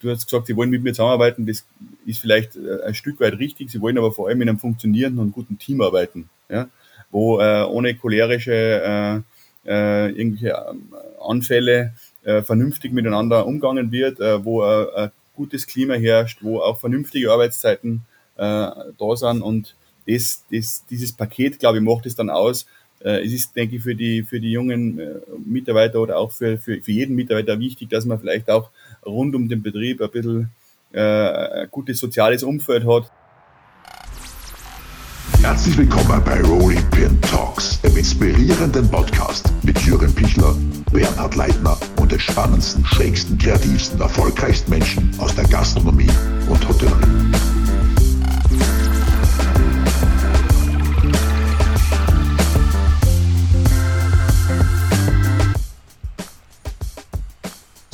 Du hast gesagt, sie wollen mit mir zusammenarbeiten. Das ist vielleicht äh, ein Stück weit richtig. Sie wollen aber vor allem in einem funktionierenden und guten Team arbeiten, ja? wo äh, ohne cholerische äh, äh, irgendwelche ähm, Anfälle äh, vernünftig miteinander umgangen wird, äh, wo äh, ein gutes Klima herrscht, wo auch vernünftige Arbeitszeiten äh, da sind und das, das, dieses Paket, glaube ich, macht es dann aus. Äh, es ist, denke ich, für die, für die jungen Mitarbeiter oder auch für, für, für jeden Mitarbeiter wichtig, dass man vielleicht auch rund um den Betrieb ein bisschen äh, ein gutes soziales Umfeld hat. Herzlich willkommen bei Rolling Pin Talks, dem inspirierenden Podcast mit Jürgen Pichler, Bernhard Leitner und den spannendsten, schrägsten, kreativsten, erfolgreichsten Menschen aus der Gastronomie und Hotellerie.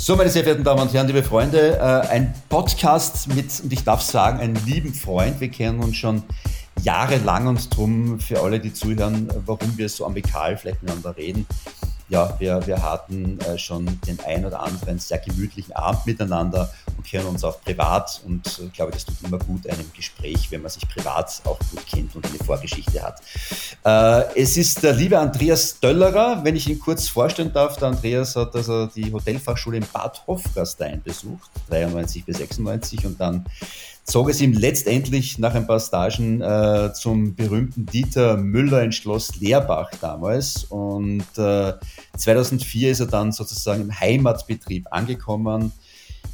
So, meine sehr verehrten Damen und Herren, liebe Freunde, äh, ein Podcast mit, und ich darf sagen, einem lieben Freund. Wir kennen uns schon jahrelang und drum für alle, die zuhören, warum wir so amikal vielleicht miteinander reden. Ja, wir, wir hatten äh, schon den ein oder anderen sehr gemütlichen Abend miteinander und kennen uns auch privat und äh, ich glaube, das tut immer gut einem Gespräch, wenn man sich privat auch gut kennt und eine Vorgeschichte hat. Äh, es ist der liebe Andreas Döllerer, wenn ich ihn kurz vorstellen darf. Der Andreas hat also die Hotelfachschule in Bad Hofgastein besucht, 93 bis 96 und dann zog es ihm letztendlich nach ein paar Stagen äh, zum berühmten Dieter Müller in Schloss Leerbach damals. Und äh, 2004 ist er dann sozusagen im Heimatbetrieb angekommen,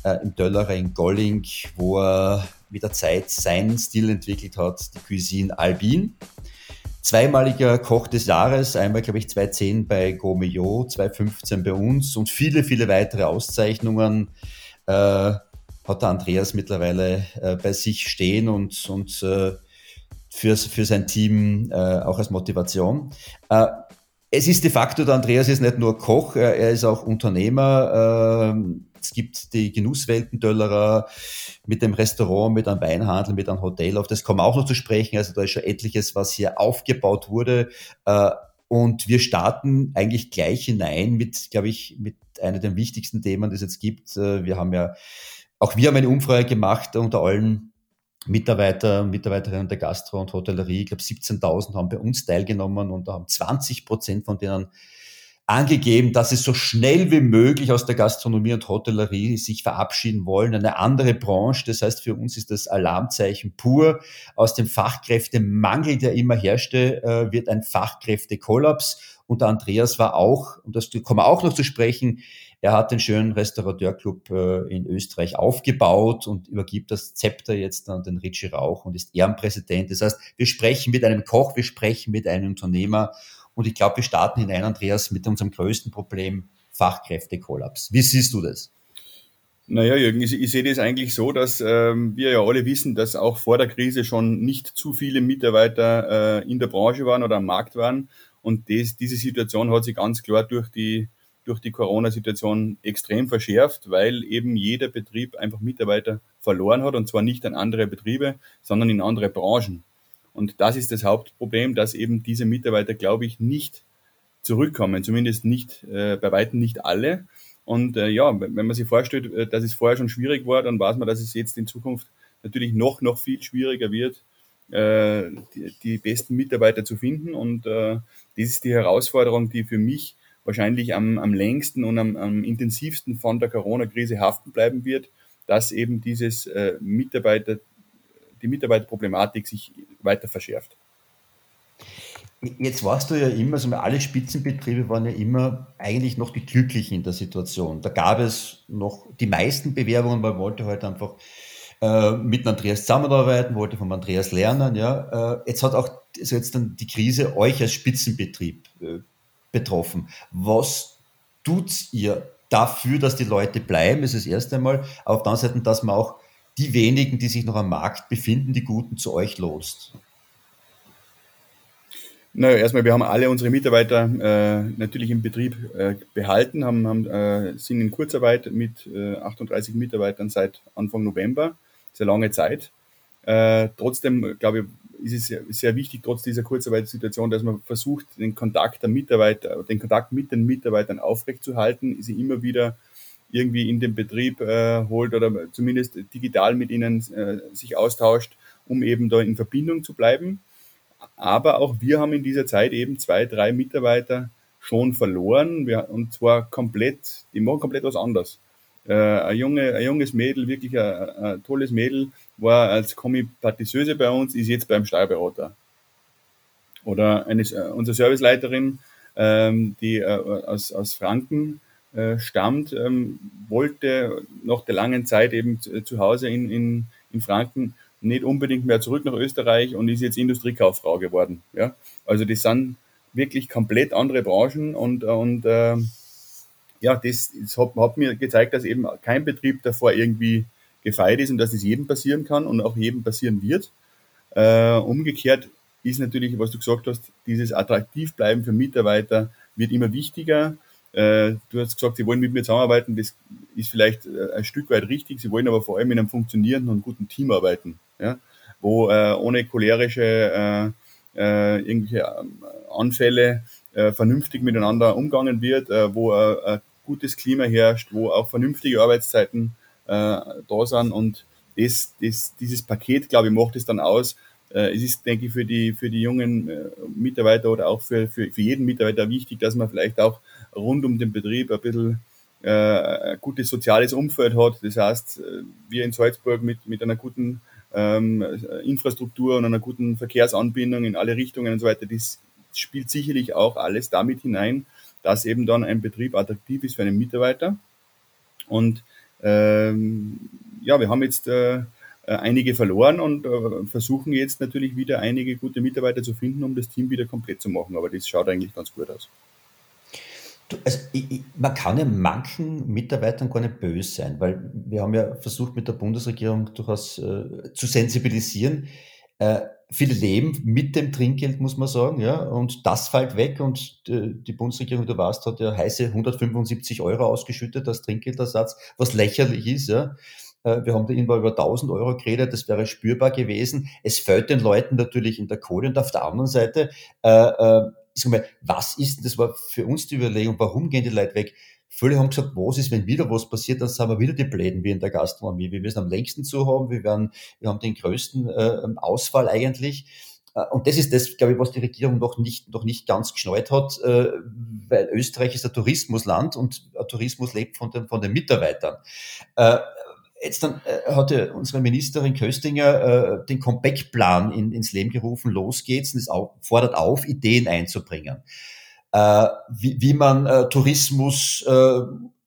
äh, im Döllerer in Golling, wo er mit der Zeit seinen Stil entwickelt hat, die Cuisine Albin. Zweimaliger Koch des Jahres, einmal glaube ich 2010 bei Gomeo, 2015 bei uns und viele, viele weitere Auszeichnungen. Äh, hat der Andreas mittlerweile äh, bei sich stehen und, und äh, für, für sein Team äh, auch als Motivation. Äh, es ist de facto, der Andreas ist nicht nur Koch, er ist auch Unternehmer. Ähm, es gibt die Genusswelten Döllerer mit dem Restaurant, mit einem Weinhandel, mit einem Hotel. Auf das kommen wir auch noch zu sprechen. Also da ist schon etliches, was hier aufgebaut wurde. Äh, und wir starten eigentlich gleich hinein mit, glaube ich, mit einer der wichtigsten Themen, die es jetzt gibt. Äh, wir haben ja auch wir haben eine Umfrage gemacht unter allen Mitarbeiter und Mitarbeiterinnen der Gastro- und Hotellerie. Ich glaube, 17.000 haben bei uns teilgenommen und da haben 20 Prozent von denen angegeben, dass sie so schnell wie möglich aus der Gastronomie und Hotellerie sich verabschieden wollen. Eine andere Branche, das heißt für uns ist das Alarmzeichen pur. Aus dem Fachkräftemangel, der immer herrschte, äh, wird ein Fachkräftekollaps. Und der Andreas war auch, und das kommen wir auch noch zu sprechen, er hat den schönen Restaurateurclub äh, in Österreich aufgebaut und übergibt das Zepter jetzt an den Richie Rauch und ist Ehrenpräsident. Das heißt, wir sprechen mit einem Koch, wir sprechen mit einem Unternehmer und ich glaube, wir starten hinein, Andreas, mit unserem größten Problem, Fachkräftekollaps. Wie siehst du das? Naja, Jürgen, ich, ich sehe das eigentlich so, dass ähm, wir ja alle wissen, dass auch vor der Krise schon nicht zu viele Mitarbeiter äh, in der Branche waren oder am Markt waren. Und das, diese Situation hat sich ganz klar durch die durch die Corona-Situation extrem verschärft, weil eben jeder Betrieb einfach Mitarbeiter verloren hat und zwar nicht an andere Betriebe, sondern in andere Branchen. Und das ist das Hauptproblem, dass eben diese Mitarbeiter, glaube ich, nicht zurückkommen, zumindest nicht äh, bei weitem nicht alle. Und äh, ja, wenn man sich vorstellt, äh, dass es vorher schon schwierig war, dann weiß man, dass es jetzt in Zukunft natürlich noch, noch viel schwieriger wird, äh, die, die besten Mitarbeiter zu finden. Und äh, das ist die Herausforderung, die für mich wahrscheinlich am, am längsten und am, am intensivsten von der Corona-Krise haften bleiben wird, dass eben dieses äh, Mitarbeiter, die Mitarbeiterproblematik sich weiter verschärft. Jetzt warst du ja immer, also alle Spitzenbetriebe waren ja immer eigentlich noch die Glücklichen in der Situation. Da gab es noch die meisten Bewerbungen, man wollte halt einfach äh, mit Andreas zusammenarbeiten, wollte vom Andreas lernen. Ja. Äh, jetzt hat auch also jetzt dann die Krise euch als Spitzenbetrieb äh, betroffen. Was tut ihr dafür, dass die Leute bleiben? Ist das erste Mal. Auf der anderen Seite, dass man auch die wenigen, die sich noch am Markt befinden, die Guten zu euch lost. Naja, erstmal, wir haben alle unsere Mitarbeiter äh, natürlich im Betrieb äh, behalten, haben, haben, äh, sind in Kurzarbeit mit 38 äh, Mitarbeitern seit Anfang November. Sehr lange Zeit. Äh, trotzdem, glaube ich, ist es sehr, wichtig, trotz dieser Kurzarbeitssituation, dass man versucht, den Kontakt der Mitarbeiter, den Kontakt mit den Mitarbeitern aufrechtzuerhalten, sie immer wieder irgendwie in den Betrieb äh, holt oder zumindest digital mit ihnen äh, sich austauscht, um eben da in Verbindung zu bleiben. Aber auch wir haben in dieser Zeit eben zwei, drei Mitarbeiter schon verloren wir, und zwar komplett, die machen komplett was anderes. Äh, ein, junge, ein junges Mädel, wirklich ein, ein tolles Mädel, war als Kommi-Patisseuse bei uns, ist jetzt beim Steuerberater. Oder eine, äh, unsere Serviceleiterin, ähm, die äh, aus, aus Franken äh, stammt, ähm, wollte nach der langen Zeit eben zu, zu Hause in, in, in Franken nicht unbedingt mehr zurück nach Österreich und ist jetzt Industriekauffrau geworden. Ja? Also das sind wirklich komplett andere Branchen und, und äh, ja, das, das hat, hat, mir gezeigt, dass eben kein Betrieb davor irgendwie gefeit ist und dass es jedem passieren kann und auch jedem passieren wird. Äh, umgekehrt ist natürlich, was du gesagt hast, dieses Attraktivbleiben für Mitarbeiter wird immer wichtiger. Äh, du hast gesagt, sie wollen mit mir zusammenarbeiten, das ist vielleicht äh, ein Stück weit richtig, sie wollen aber vor allem in einem funktionierenden und guten Team arbeiten, ja? wo äh, ohne cholerische äh, äh, irgendwelche ähm, Anfälle vernünftig miteinander umgangen wird, wo ein gutes Klima herrscht, wo auch vernünftige Arbeitszeiten da sind und das, das, dieses Paket, glaube ich, macht es dann aus. Äh, es ist, denke ich, für die, für die jungen äh, Mitarbeiter oder auch für, für, für jeden Mitarbeiter wichtig, dass man vielleicht auch rund um den Betrieb ein bisschen äh, ein gutes soziales Umfeld hat. Das heißt, äh, wir in Salzburg mit, mit einer guten ähm, Infrastruktur und einer guten Verkehrsanbindung in alle Richtungen und so weiter, das spielt sicherlich auch alles damit hinein, dass eben dann ein Betrieb attraktiv ist für einen Mitarbeiter. Und ähm, ja, wir haben jetzt äh, einige verloren und äh, versuchen jetzt natürlich wieder einige gute Mitarbeiter zu finden, um das Team wieder komplett zu machen. Aber das schaut eigentlich ganz gut aus. Also ich, ich, man kann ja manchen Mitarbeitern gar nicht böse sein, weil wir haben ja versucht mit der Bundesregierung durchaus äh, zu sensibilisieren. Äh, viele leben mit dem Trinkgeld, muss man sagen, ja, und das fällt weg und äh, die Bundesregierung, du weißt, hat ja heiße 175 Euro ausgeschüttet als Trinkgeldersatz, was lächerlich ist, ja. Äh, wir haben da irgendwann über 1000 Euro geredet, das wäre spürbar gewesen. Es fällt den Leuten natürlich in der Kohle und auf der anderen Seite äh, äh, ich sag mal, was ist, das war für uns die Überlegung, warum gehen die Leute weg? Viele haben gesagt, was ist, wenn wieder was passiert, dann sind wir wieder die Bläden wie in der Gastronomie. Wir müssen am längsten zu haben, wir, werden, wir haben den größten äh, Ausfall eigentlich. Äh, und das ist das, glaube ich, was die Regierung noch nicht, noch nicht ganz geschnallt hat, äh, weil Österreich ist ein Tourismusland und Tourismus lebt von den, von den Mitarbeitern. Äh, Jetzt dann äh, hatte unsere Ministerin Köstinger äh, den Comeback-Plan in, ins Leben gerufen, los geht's, und es fordert auf, Ideen einzubringen. Äh, wie, wie man äh, Tourismus äh,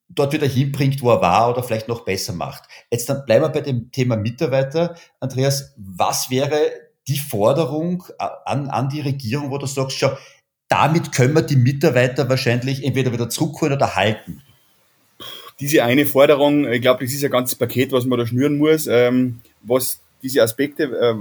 dort wieder hinbringt, wo er war oder vielleicht noch besser macht. Jetzt dann bleiben wir bei dem Thema Mitarbeiter. Andreas, was wäre die Forderung äh, an, an die Regierung, wo du sagst, schau, damit können wir die Mitarbeiter wahrscheinlich entweder wieder zurückholen oder halten? diese eine Forderung, ich glaube, das ist ein ganzes Paket, was man da schnüren muss, ähm, was diese Aspekte, äh,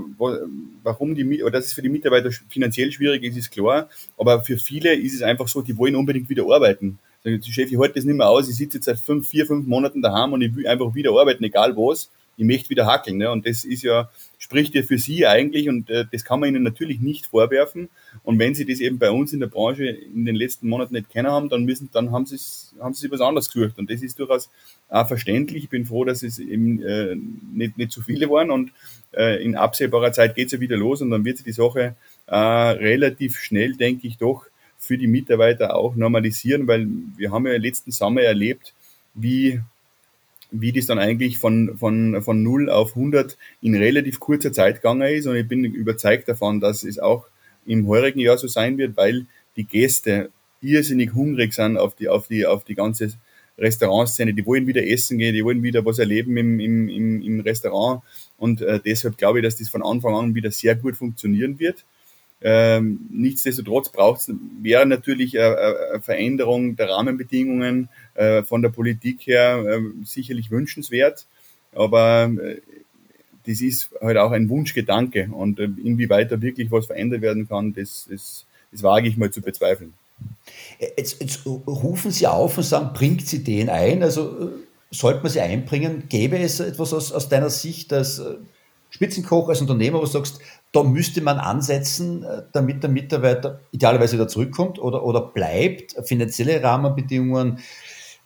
warum die, oder dass es für die Mitarbeiter finanziell schwierig ist, ist klar, aber für viele ist es einfach so, die wollen unbedingt wieder arbeiten. Sagen, Chef, ich halte das nicht mehr aus, ich sitze jetzt seit fünf, vier, fünf Monaten daheim und ich will einfach wieder arbeiten, egal was ich möchte wieder hackeln. Ne? Und das ist ja, spricht ja für sie eigentlich und äh, das kann man ihnen natürlich nicht vorwerfen. Und wenn sie das eben bei uns in der Branche in den letzten Monaten nicht kennen haben, dann müssen, dann haben sie haben sie was anderes gesucht. Und das ist durchaus auch verständlich. Ich bin froh, dass es eben äh, nicht, nicht zu viele waren und äh, in absehbarer Zeit geht es ja wieder los und dann wird sich die Sache äh, relativ schnell, denke ich, doch für die Mitarbeiter auch normalisieren, weil wir haben ja letzten Sommer erlebt, wie wie das dann eigentlich von, von, von 0 auf 100 in relativ kurzer Zeit gegangen ist. Und ich bin überzeugt davon, dass es auch im heurigen Jahr so sein wird, weil die Gäste irrsinnig hungrig sind auf die, auf die, auf die ganze Restaurantszene. Die wollen wieder essen gehen, die wollen wieder was erleben im, im, im, im Restaurant. Und äh, deshalb glaube ich, dass das von Anfang an wieder sehr gut funktionieren wird. Ähm, nichtsdestotrotz braucht es, wäre natürlich eine, eine, Veränderung der Rahmenbedingungen äh, von der Politik her äh, sicherlich wünschenswert, aber äh, das ist halt auch ein Wunschgedanke. Und äh, inwieweit da wirklich was verändert werden kann, das, das, das wage ich mal zu bezweifeln. Jetzt, jetzt rufen Sie auf und sagen, bringt Sie den ein, also äh, sollte man sie einbringen, gäbe es etwas aus, aus deiner Sicht als äh, Spitzenkoch, als Unternehmer, wo du sagst, da müsste man ansetzen, äh, damit der Mitarbeiter idealerweise wieder zurückkommt oder, oder bleibt, finanzielle Rahmenbedingungen,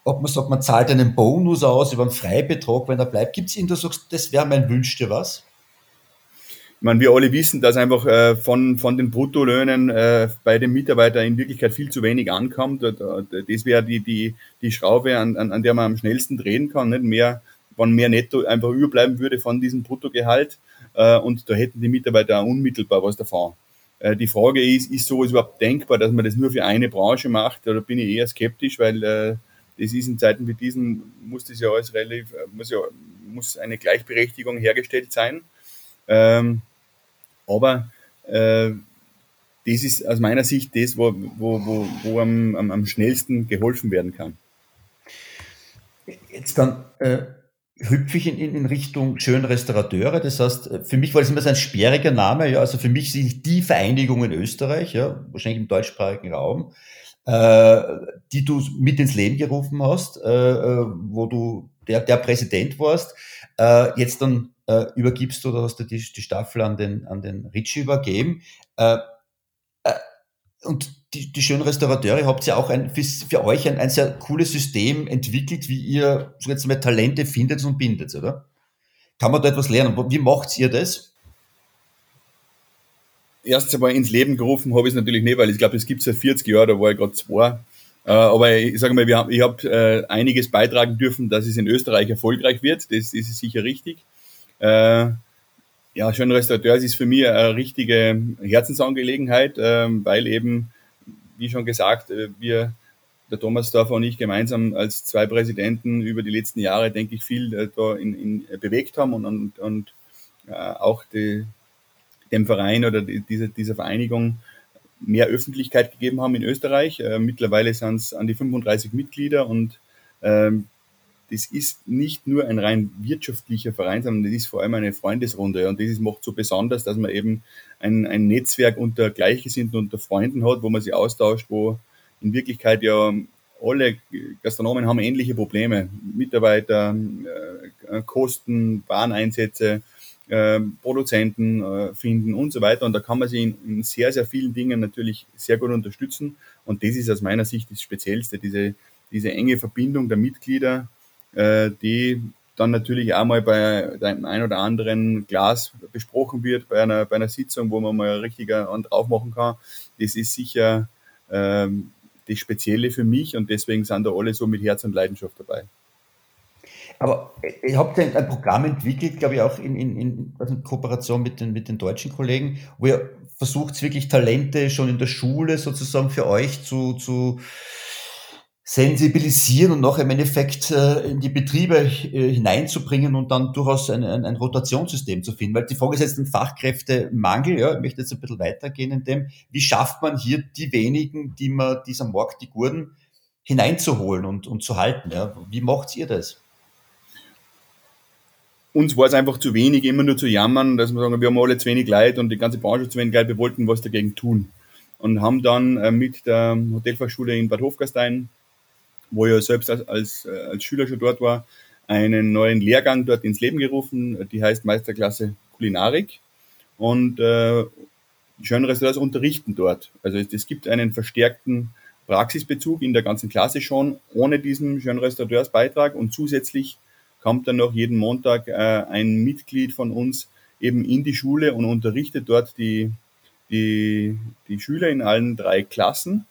ob man sagt, man zahlt einen Bonus aus über einen Freibetrag, wenn er bleibt. Gibt es du sagst, das wäre mein Wünsch dir was? Ich meine, wir alle wissen, dass einfach äh, von, von den Bruttolöhnen äh, bei den Mitarbeitern in Wirklichkeit viel zu wenig ankommt. Das wäre die, die, die Schraube, an, an, an der man am schnellsten drehen kann. Nicht mehr, wenn mehr Netto einfach überbleiben würde von diesem Bruttogehalt. Äh, und da hätten die Mitarbeiter auch unmittelbar was davon. Äh, die Frage ist, ist sowas überhaupt denkbar, dass man das nur für eine Branche macht? Oder bin ich eher skeptisch, weil äh, das ist in Zeiten wie diesen, muss das ja alles relativ, äh, muss ja, muss eine Gleichberechtigung hergestellt sein. Ähm, aber äh, das ist aus meiner Sicht das, wo, wo, wo, wo am, am, am schnellsten geholfen werden kann. Jetzt dann äh, hüpfe ich in, in Richtung schönen Restaurateure. Das heißt, äh, für mich war das immer so ein sperriger Name. Ja, also für mich sind die Vereinigung in Österreich, ja, wahrscheinlich im deutschsprachigen Raum, äh, die du mit ins Leben gerufen hast, äh, äh, wo du der, der Präsident warst. Äh, jetzt dann äh, übergibst du oder hast du die, die Staffel an den, an den Ritchie übergeben. Äh, äh, und die, die schönen Restaurateure habt ihr auch ein, für, für euch ein, ein sehr cooles System entwickelt, wie ihr so jetzt mal Talente findet und bindet, oder? Kann man da etwas lernen? Wie macht ihr das? Erst einmal ins Leben gerufen habe ich es natürlich nicht, weil ich glaube, es gibt seit 40 Jahren, da war ich gerade zwei. Äh, aber ich sage mal, ich habe äh, einiges beitragen dürfen, dass es in Österreich erfolgreich wird. Das ist sicher richtig. Äh, ja, schön Restaurateur ist für mich eine richtige Herzensangelegenheit, ähm, weil eben wie schon gesagt, äh, wir, der Thomas Dorfer und ich gemeinsam als zwei Präsidenten über die letzten Jahre, denke ich, viel äh, da in, in äh, bewegt haben und, und, und auch die, dem Verein oder die, dieser, dieser Vereinigung mehr Öffentlichkeit gegeben haben in Österreich. Mittlerweile sind es an die 35 Mitglieder und ähm, das ist nicht nur ein rein wirtschaftlicher Verein, sondern das ist vor allem eine Freundesrunde. Und das macht so besonders, dass man eben ein, ein Netzwerk unter Gleichgesinnten, unter Freunden hat, wo man sich austauscht, wo in Wirklichkeit ja alle Gastronomen haben ähnliche Probleme. Mitarbeiter, äh, Kosten, Wareneinsätze, äh, Produzenten äh, finden und so weiter. Und da kann man sich in, in, sehr, sehr vielen Dingen natürlich sehr gut unterstützen. Und das ist aus meiner Sicht das Speziellste, diese, diese enge Verbindung der Mitglieder äh, die dann natürlich auch mal bei dem ein oder anderen Glas besprochen wird, bei einer, bei einer Sitzung, wo man mal richtig drauf machen kann. Das ist sicher ähm, das Spezielle für mich und deswegen sind da alle so mit Herz und Leidenschaft dabei. Aber ihr habt ja ein Programm entwickelt, glaube ich, auch in, in, in Kooperation mit den, mit den deutschen Kollegen, wo ihr versucht, wirklich Talente schon in der Schule sozusagen für euch zu, zu sensibilisieren und noch im Endeffekt äh, in die Betriebe äh, hineinzubringen und dann durchaus ein, ein, ein, Rotationssystem zu finden. Weil die ein Fachkräftemangel. Ja, ich möchte jetzt ein bisschen weitergehen in dem, wie schafft man hier die wenigen, die man dieser Markt, die Gurden, hineinzuholen und, und zu halten. Ja? Wie macht ihr das? Uns war es einfach zu wenig, immer nur zu jammern, dass wir sagen, wir haben alle zu wenig Leid und die ganze Branche zu wenig Leid, wir wollten was dagegen tun. Und haben dann äh, mit der Hotelfachschule in Bad Hofgastein wo ich selbst als, als, äh, als Schüler schon dort war, einen neuen Lehrgang dort ins Leben gerufen, die heißt Meisterklasse Kulinarik. Und äh, Schönrestaurants unterrichten dort. Also es, es, gibt einen verstärkten Praxisbezug in der ganzen Klasse schon, ohne diesen Schönrestauranteursbeitrag. Und zusätzlich kommt dann noch jeden Montag äh, ein Mitglied von uns eben in die Schule und unterrichtet dort die, die, die Schüler in allen drei Klassen.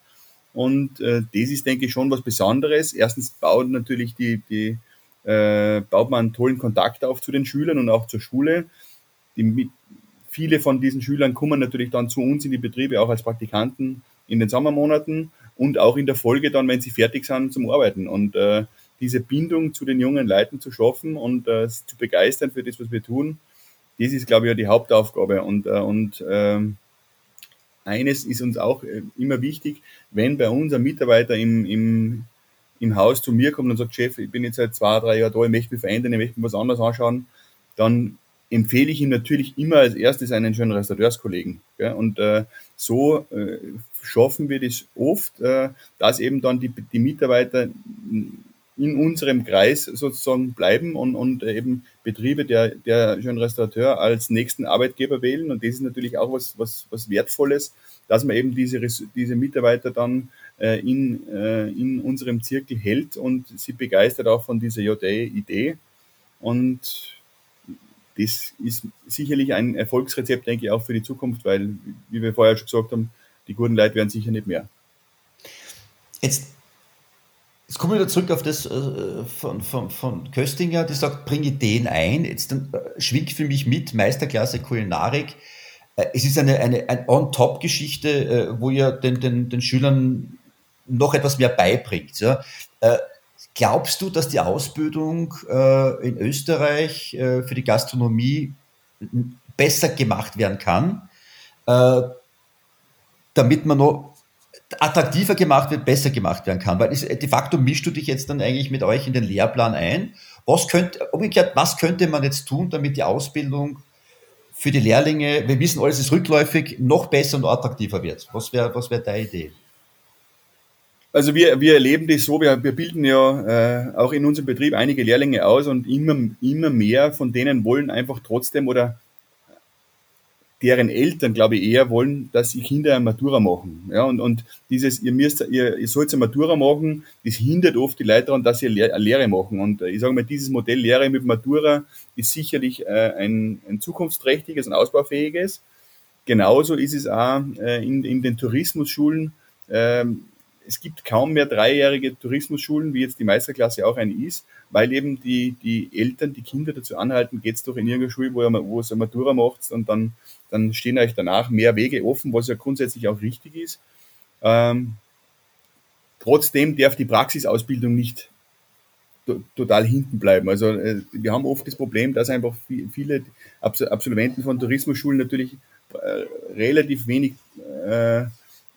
Und äh, das ist, denke ich, schon was Besonderes. Erstens baut natürlich die, die äh, baut man einen tollen Kontakt auf zu den Schülern und auch zur Schule. Die, viele von diesen Schülern kommen natürlich dann zu uns in die Betriebe, auch als Praktikanten in den Sommermonaten und auch in der Folge dann, wenn sie fertig sind, zum Arbeiten. Und äh, diese Bindung zu den jungen Leuten zu schaffen und äh, zu begeistern für das, was wir tun, das ist, glaube ich, ja die Hauptaufgabe. Und, äh, und äh, eines ist uns auch äh, immer wichtig, wenn bei uns ein Mitarbeiter im, im, im Haus zu mir kommt und sagt, Chef, ich bin jetzt seit zwei, drei Jahren da, ich möchte mich verändern, ich möchte mir was anderes anschauen, dann empfehle ich ihm natürlich immer als erstes einen schönen Restaurateurskollegen. Gell? Und äh, so äh, schaffen wir das oft, äh, dass eben dann die, die Mitarbeiter in unserem Kreis sozusagen bleiben und, und eben Betriebe der, der schönen Restaurateur als nächsten Arbeitgeber wählen. Und das ist natürlich auch was, was, was Wertvolles, dass man eben diese, diese Mitarbeiter dann äh, in, äh, in unserem Zirkel hält und sie begeistert auch von dieser JA-Idee. Und das ist sicherlich ein Erfolgsrezept, denke ich, auch für die Zukunft, weil, wie wir vorher schon gesagt haben, die guten Leute werden sicher nicht mehr. Jetzt, jetzt kommen wir wieder zurück auf das äh, von, von, von Köstinger, die sagt, bring Ideen ein. Jetzt dann, äh, schwingt für mich mit, Meisterklasse Kulinarik. Äh, es ist eine, eine, eine On-Top-Geschichte, äh, wo ihr den, den, den Schülern noch etwas mehr beibringt. Ja? Äh, glaubst du, dass die Ausbildung äh, in Österreich für die Gastronomie besser gemacht werden kann, damit man noch attraktiver gemacht wird, besser gemacht werden kann? Weil ist, de facto mischst du dich jetzt dann eigentlich mit euch in den Lehrplan ein. Was könnte, umgekehrt, was könnte man jetzt tun, damit die Ausbildung für die Lehrlinge, wir wissen, alles ist rückläufig, noch besser und attraktiver wird? Was wäre was wär deine Idee? Also wir, wir erleben das so, wir, wir bilden ja äh, auch in unserem Betrieb einige Lehrlinge aus und immer, immer mehr von denen wollen einfach trotzdem oder deren Eltern, glaube ich, eher wollen, dass die Kinder eine Matura machen. Ja, und, und dieses, ihr müsst, ihr, ihr sollt eine Matura machen, das hindert oft die Leute daran, dass sie eine Lehre machen. Und ich sage mal, dieses Modell Lehre mit Matura ist sicherlich äh, ein, ein zukunftsträchtiges und ausbaufähiges. Genauso ist es auch äh, in, in den Tourismusschulen. Ähm, es gibt kaum mehr dreijährige Tourismusschulen, wie jetzt die Meisterklasse auch eine ist, weil eben die, die Eltern die Kinder dazu anhalten, geht's doch in irgendeine Schule, wo ihr, wo ihr Matura macht und dann, dann stehen euch danach mehr Wege offen, was ja grundsätzlich auch richtig ist. Ähm, trotzdem darf die Praxisausbildung nicht total hinten bleiben. Also äh, wir haben oft das Problem, dass einfach viele Absolventen von Tourismusschulen natürlich äh, relativ wenig äh,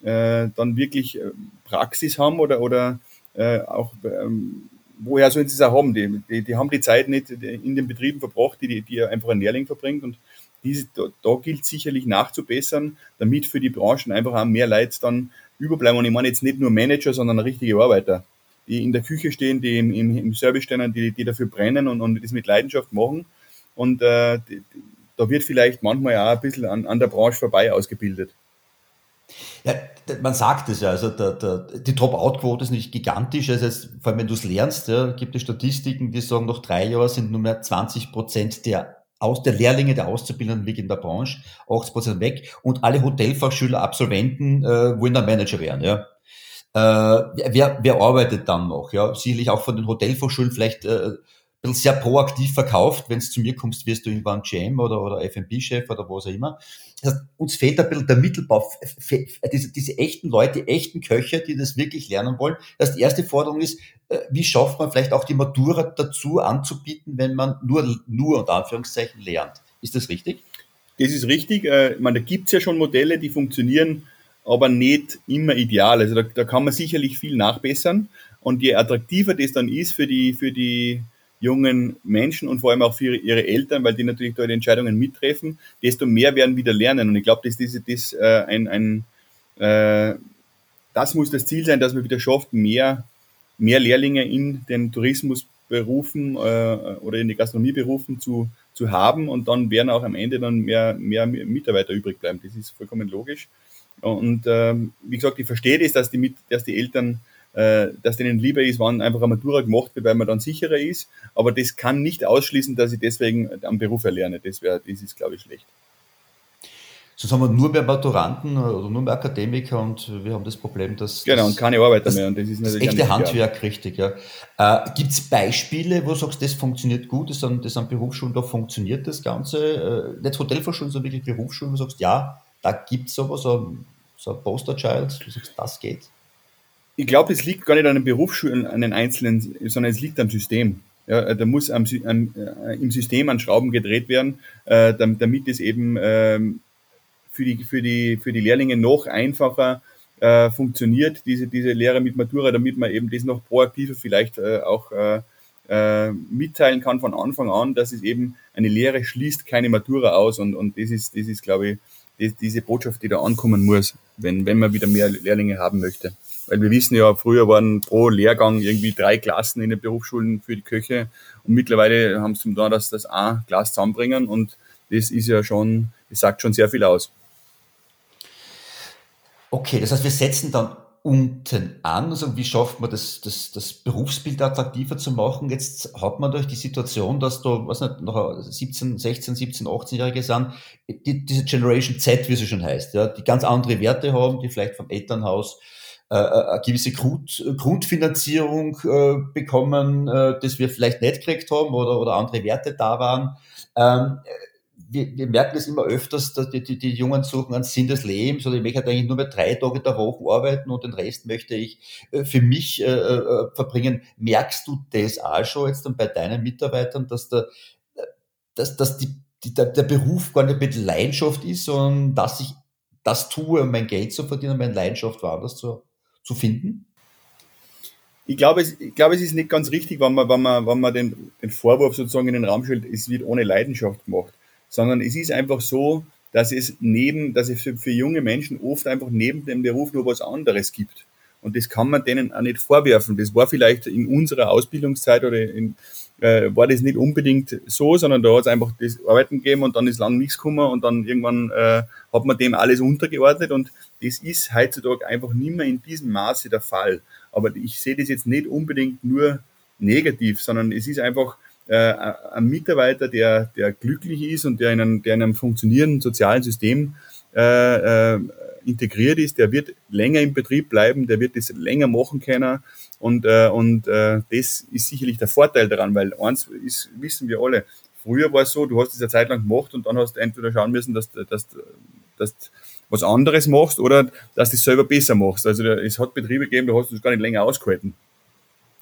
äh, dann wirklich äh, Praxis haben oder, oder äh, auch, ähm, woher sollen sie es auch haben? Die, die, die, haben die Zeit nicht in den Betrieben verbracht, die, die einfach ein Lehrling verbringt und diese, da, da gilt sicherlich nachzubessern, damit für die Branchen einfach auch mehr Leute dann überbleiben. Und ich meine jetzt nicht nur Manager, sondern richtige Arbeiter, die in der Küche stehen, die im, im, im Service stehen, die, die dafür brennen und, und das mit Leidenschaft machen. Und äh, die, da wird vielleicht manchmal auch ein bisschen an, an der Branche vorbei ausgebildet. Ja, man sagt es ja, also der, der, die Drop-out-Quote ist nicht gigantisch. Also jetzt, vor allem wenn du es lernst, ja, gibt es Statistiken, die sagen, nach drei Jahren sind nur mehr 20 Prozent der, aus, der Lehrlinge, der Auszubildenden liegen in der Branche, 80 Prozent weg und alle Hotelfachschüler, Absolventen äh, wollen dann Manager werden. Ja. Äh, wer, wer arbeitet dann noch? Ja, sicherlich auch von den Hotelfachschulen vielleicht äh, bisschen sehr proaktiv verkauft. Wenn du zu mir kommst, wirst du irgendwann GM oder, oder FMB-Chef oder was auch immer. Das heißt, uns fehlt ein bisschen der Mittelbau, diese, diese echten Leute, echten Köche, die das wirklich lernen wollen. Das heißt, die erste Forderung ist, äh, wie schafft man vielleicht auch die Matura dazu anzubieten, wenn man nur, nur unter Anführungszeichen lernt. Ist das richtig? Das ist richtig. Äh, man, da gibt's ja schon Modelle, die funktionieren, aber nicht immer ideal. Also da, da kann man sicherlich viel nachbessern. Und je attraktiver das dann ist für die, für die jungen Menschen und vor allem auch für ihre Eltern, weil die natürlich da die Entscheidungen mittreffen, desto mehr werden wieder lernen. Und ich glaube, dass das, das äh, ein, ein äh, das muss das Ziel sein, dass man wieder schafft, mehr, mehr Lehrlinge in den Tourismusberufen äh, oder in die Gastronomieberufen zu, zu haben und dann werden auch am Ende dann mehr, mehr Mitarbeiter übrig bleiben. Das ist vollkommen logisch. Und ähm, wie gesagt, ich verstehe das, dass die, dass die Eltern äh, dass denen lieber ist, wann einfach eine Matura gemacht wird, weil man dann sicherer ist. Aber das kann nicht ausschließen, dass ich deswegen am Beruf erlerne. Das wäre, das ist, glaube ich, schlecht. Sonst haben wir nur mehr Maturanten oder nur mehr Akademiker und wir haben das Problem, dass. Genau, das, und keine Arbeiter mehr. Und das ist natürlich. Das echte Handwerk, richtig, ja. Äh, Gibt es Beispiele, wo du sagst, das funktioniert gut, das an, das an Berufsschulen, da funktioniert das Ganze? Äh, nicht Hotelfachschulen, sondern wirklich Berufsschulen, wo du sagst, ja, da gibt es sowas, so, so ein Posterchild, du sagst, das geht ich glaube, es liegt gar nicht an den Berufsschulen, an den Einzelnen, sondern es liegt am System. Ja, da muss am, am, äh, im System an Schrauben gedreht werden, äh, damit es eben ähm, für, die, für, die, für die Lehrlinge noch einfacher äh, funktioniert, diese, diese Lehre mit Matura, damit man eben das noch proaktiver vielleicht äh, auch äh, äh, mitteilen kann von Anfang an, dass es eben eine Lehre schließt keine Matura aus und, und das ist, das ist glaube ich, die, diese Botschaft, die da ankommen muss, wenn, wenn man wieder mehr Lehrlinge haben möchte. Weil wir wissen ja, früher waren pro Lehrgang irgendwie drei Klassen in den Berufsschulen für die Köche und mittlerweile haben sie zum da, dass das ein Glas zusammenbringen und das ist ja schon, das sagt schon sehr viel aus. Okay, das heißt, wir setzen dann unten an? Also wie schafft man das, das, das Berufsbild attraktiver zu machen? Jetzt hat man durch die Situation, dass da, was nicht, noch 17, 16, 17, 18-Jährige sind, die, diese Generation Z, wie sie schon heißt, ja, die ganz andere Werte haben, die vielleicht vom Elternhaus eine gewisse Grund, Grundfinanzierung äh, bekommen, äh, das wir vielleicht nicht gekriegt haben oder, oder andere Werte da waren. Ähm, wir, wir merken es immer öfters, dass die, die, die Jungen suchen einen Sinn des Lebens oder ich möchte eigentlich nur mehr drei Tage der Woche arbeiten und den Rest möchte ich äh, für mich äh, äh, verbringen. Merkst du das auch schon jetzt dann bei deinen Mitarbeitern, dass, der, dass, dass die, die, der, der Beruf gar nicht mit Leidenschaft ist, sondern dass ich das tue, um mein Geld zu verdienen, meine Leidenschaft woanders zu, zu finden? Ich glaube, es, ich glaube, es ist nicht ganz richtig, wenn man, wenn man, wenn man den, den Vorwurf sozusagen in den Raum stellt, es wird ohne Leidenschaft gemacht sondern es ist einfach so, dass es neben, dass es für, für junge Menschen oft einfach neben dem Beruf nur was anderes gibt. Und das kann man denen auch nicht vorwerfen. Das war vielleicht in unserer Ausbildungszeit oder in, äh, war das nicht unbedingt so, sondern da hat es einfach das Arbeiten gegeben und dann ist lang nichts gekommen und dann irgendwann äh, hat man dem alles untergeordnet und das ist heutzutage einfach nicht mehr in diesem Maße der Fall. Aber ich sehe das jetzt nicht unbedingt nur negativ, sondern es ist einfach, äh, ein Mitarbeiter, der, der glücklich ist und der in einem, der in einem funktionierenden sozialen System äh, äh, integriert ist, der wird länger im Betrieb bleiben, der wird das länger machen können und, äh, und äh, das ist sicherlich der Vorteil daran, weil eins ist, wissen wir alle, früher war es so, du hast es eine Zeit lang gemacht und dann hast du entweder schauen müssen, dass, dass, dass was anderes machst oder dass du es selber besser machst. Also es hat Betriebe gegeben, da hast du es gar nicht länger ausgehalten.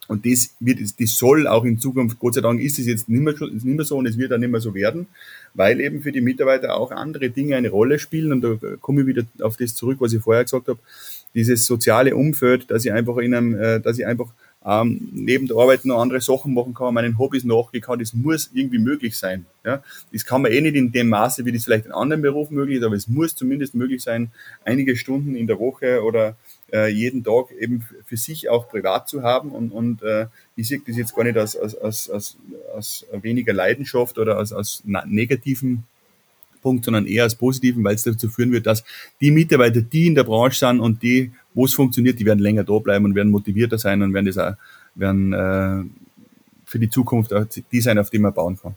Und das wird, das soll auch in Zukunft, Gott sei Dank ist es jetzt nicht mehr, nicht mehr so und es wird auch nicht mehr so werden, weil eben für die Mitarbeiter auch andere Dinge eine Rolle spielen. Und da komme ich wieder auf das zurück, was ich vorher gesagt habe. Dieses soziale Umfeld, dass ich einfach in einem, äh, dass ich einfach ähm, neben der Arbeit noch andere Sachen machen kann, meinen Hobbys nachgehen kann, das muss irgendwie möglich sein. Ja? Das kann man eh nicht in dem Maße, wie das vielleicht in anderen Berufen möglich ist, aber es muss zumindest möglich sein, einige Stunden in der Woche oder äh, jeden Tag eben für sich auch privat zu haben. Und, und äh, ich sehe das jetzt gar nicht als, als, als, als, als weniger Leidenschaft oder als, als negativen Punkt, sondern eher als positiven, weil es dazu führen wird, dass die Mitarbeiter, die in der Branche sind und die, wo es funktioniert, die werden länger da bleiben und werden motivierter sein und werden das auch, werden äh, für die Zukunft auch die sein, auf die man bauen kann.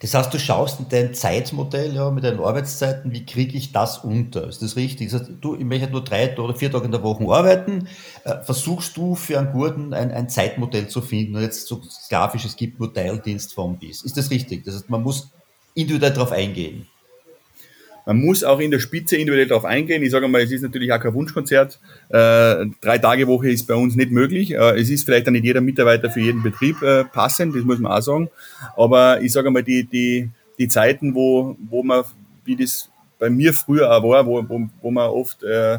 Das heißt, du schaust in dein Zeitmodell ja, mit deinen Arbeitszeiten, wie kriege ich das unter? Ist das richtig? Das heißt, du, ich möchte nur drei oder vier Tage in der Woche arbeiten. Äh, versuchst du für einen Gurten ein, ein Zeitmodell zu finden? Und jetzt so sklavisch, es gibt nur Teildienst vom bis. Ist das richtig? Das heißt, man muss individuell darauf eingehen. Man muss auch in der Spitze individuell darauf eingehen. Ich sage mal, es ist natürlich auch kein Wunschkonzert. Äh, drei Tage Woche ist bei uns nicht möglich. Äh, es ist vielleicht auch nicht jeder Mitarbeiter für jeden Betrieb äh, passend, das muss man auch sagen. Aber ich sage mal, die, die, die Zeiten, wo, wo man, wie das bei mir früher auch war, wo, wo, wo man oft äh,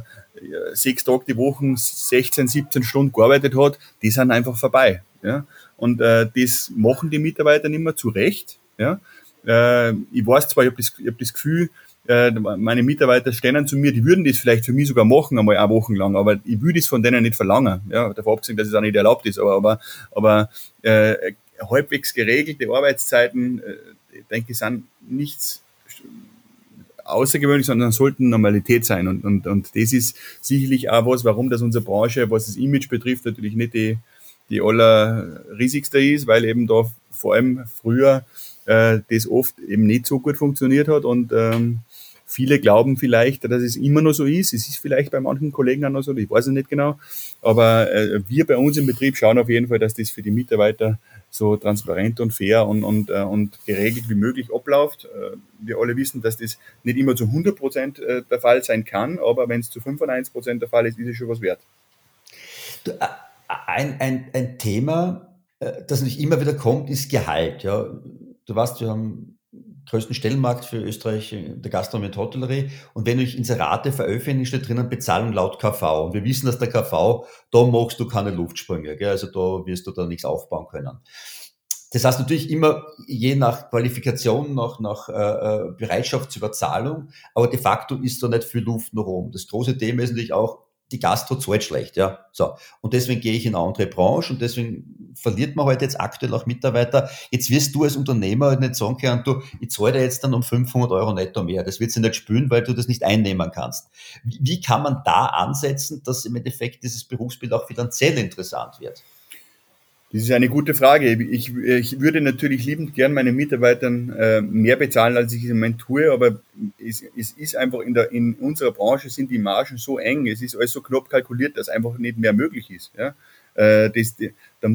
sechs Tage die Woche 16, 17 Stunden gearbeitet hat, die sind einfach vorbei. Ja? Und äh, das machen die Mitarbeiter nicht mehr zu Recht. Ja? Äh, ich weiß zwar, ich habe das, hab das Gefühl, äh, meine Mitarbeiter stehen zu mir, die würden das vielleicht für mich sogar machen, einmal eine Woche lang, aber ich würde es von denen nicht verlangen. Ja, davon abgesehen, dass es auch nicht erlaubt ist, aber, aber, aber äh, halbwegs geregelte Arbeitszeiten, äh, ich denke, sind nichts außergewöhnlich, sondern sollten Normalität sein. Und, und, und das ist sicherlich auch was, warum das unsere Branche, was das Image betrifft, natürlich nicht die, die allerriesigste ist, weil eben da vor allem früher äh, das oft eben nicht so gut funktioniert hat und ähm, Viele glauben vielleicht, dass es immer noch so ist. Es ist vielleicht bei manchen Kollegen auch noch so, ich weiß es nicht genau. Aber äh, wir bei uns im Betrieb schauen auf jeden Fall, dass das für die Mitarbeiter so transparent und fair und, und, äh, und geregelt wie möglich abläuft. Äh, wir alle wissen, dass das nicht immer zu 100 Prozent äh, der Fall sein kann, aber wenn es zu 95 Prozent der Fall ist, ist es schon was wert. Ein, ein, ein Thema, das nicht immer wieder kommt, ist Gehalt. Ja. Du weißt, wir haben größten Stellenmarkt für Österreich in der Gastronomie und Hotellerie. Und wenn du Inserate veröffentlichst, steht drinnen Bezahlung laut KV. Und wir wissen, dass der KV, da machst du keine Luftsprünge. Gell? Also da wirst du da nichts aufbauen können. Das heißt natürlich immer je nach Qualifikation, nach, nach äh, äh Bereitschaft zur Überzahlung, aber de facto ist da nicht viel Luft nach oben. Das große Thema ist natürlich auch die Gastro zahlt schlecht, ja. So. Und deswegen gehe ich in eine andere Branche und deswegen verliert man halt jetzt aktuell auch Mitarbeiter. Jetzt wirst du als Unternehmer halt nicht sagen können, du, ich zahle dir jetzt dann um 500 Euro netto mehr. Das wird sie nicht spüren, weil du das nicht einnehmen kannst. Wie kann man da ansetzen, dass im Endeffekt dieses Berufsbild auch finanziell interessant wird? Das ist eine gute Frage. Ich, ich würde natürlich liebend gern meinen Mitarbeitern äh, mehr bezahlen, als ich es im Moment tue, aber es, es ist einfach in, der, in unserer Branche sind die Margen so eng, es ist alles so knapp kalkuliert, dass einfach nicht mehr möglich ist. Ja? Äh, das, da,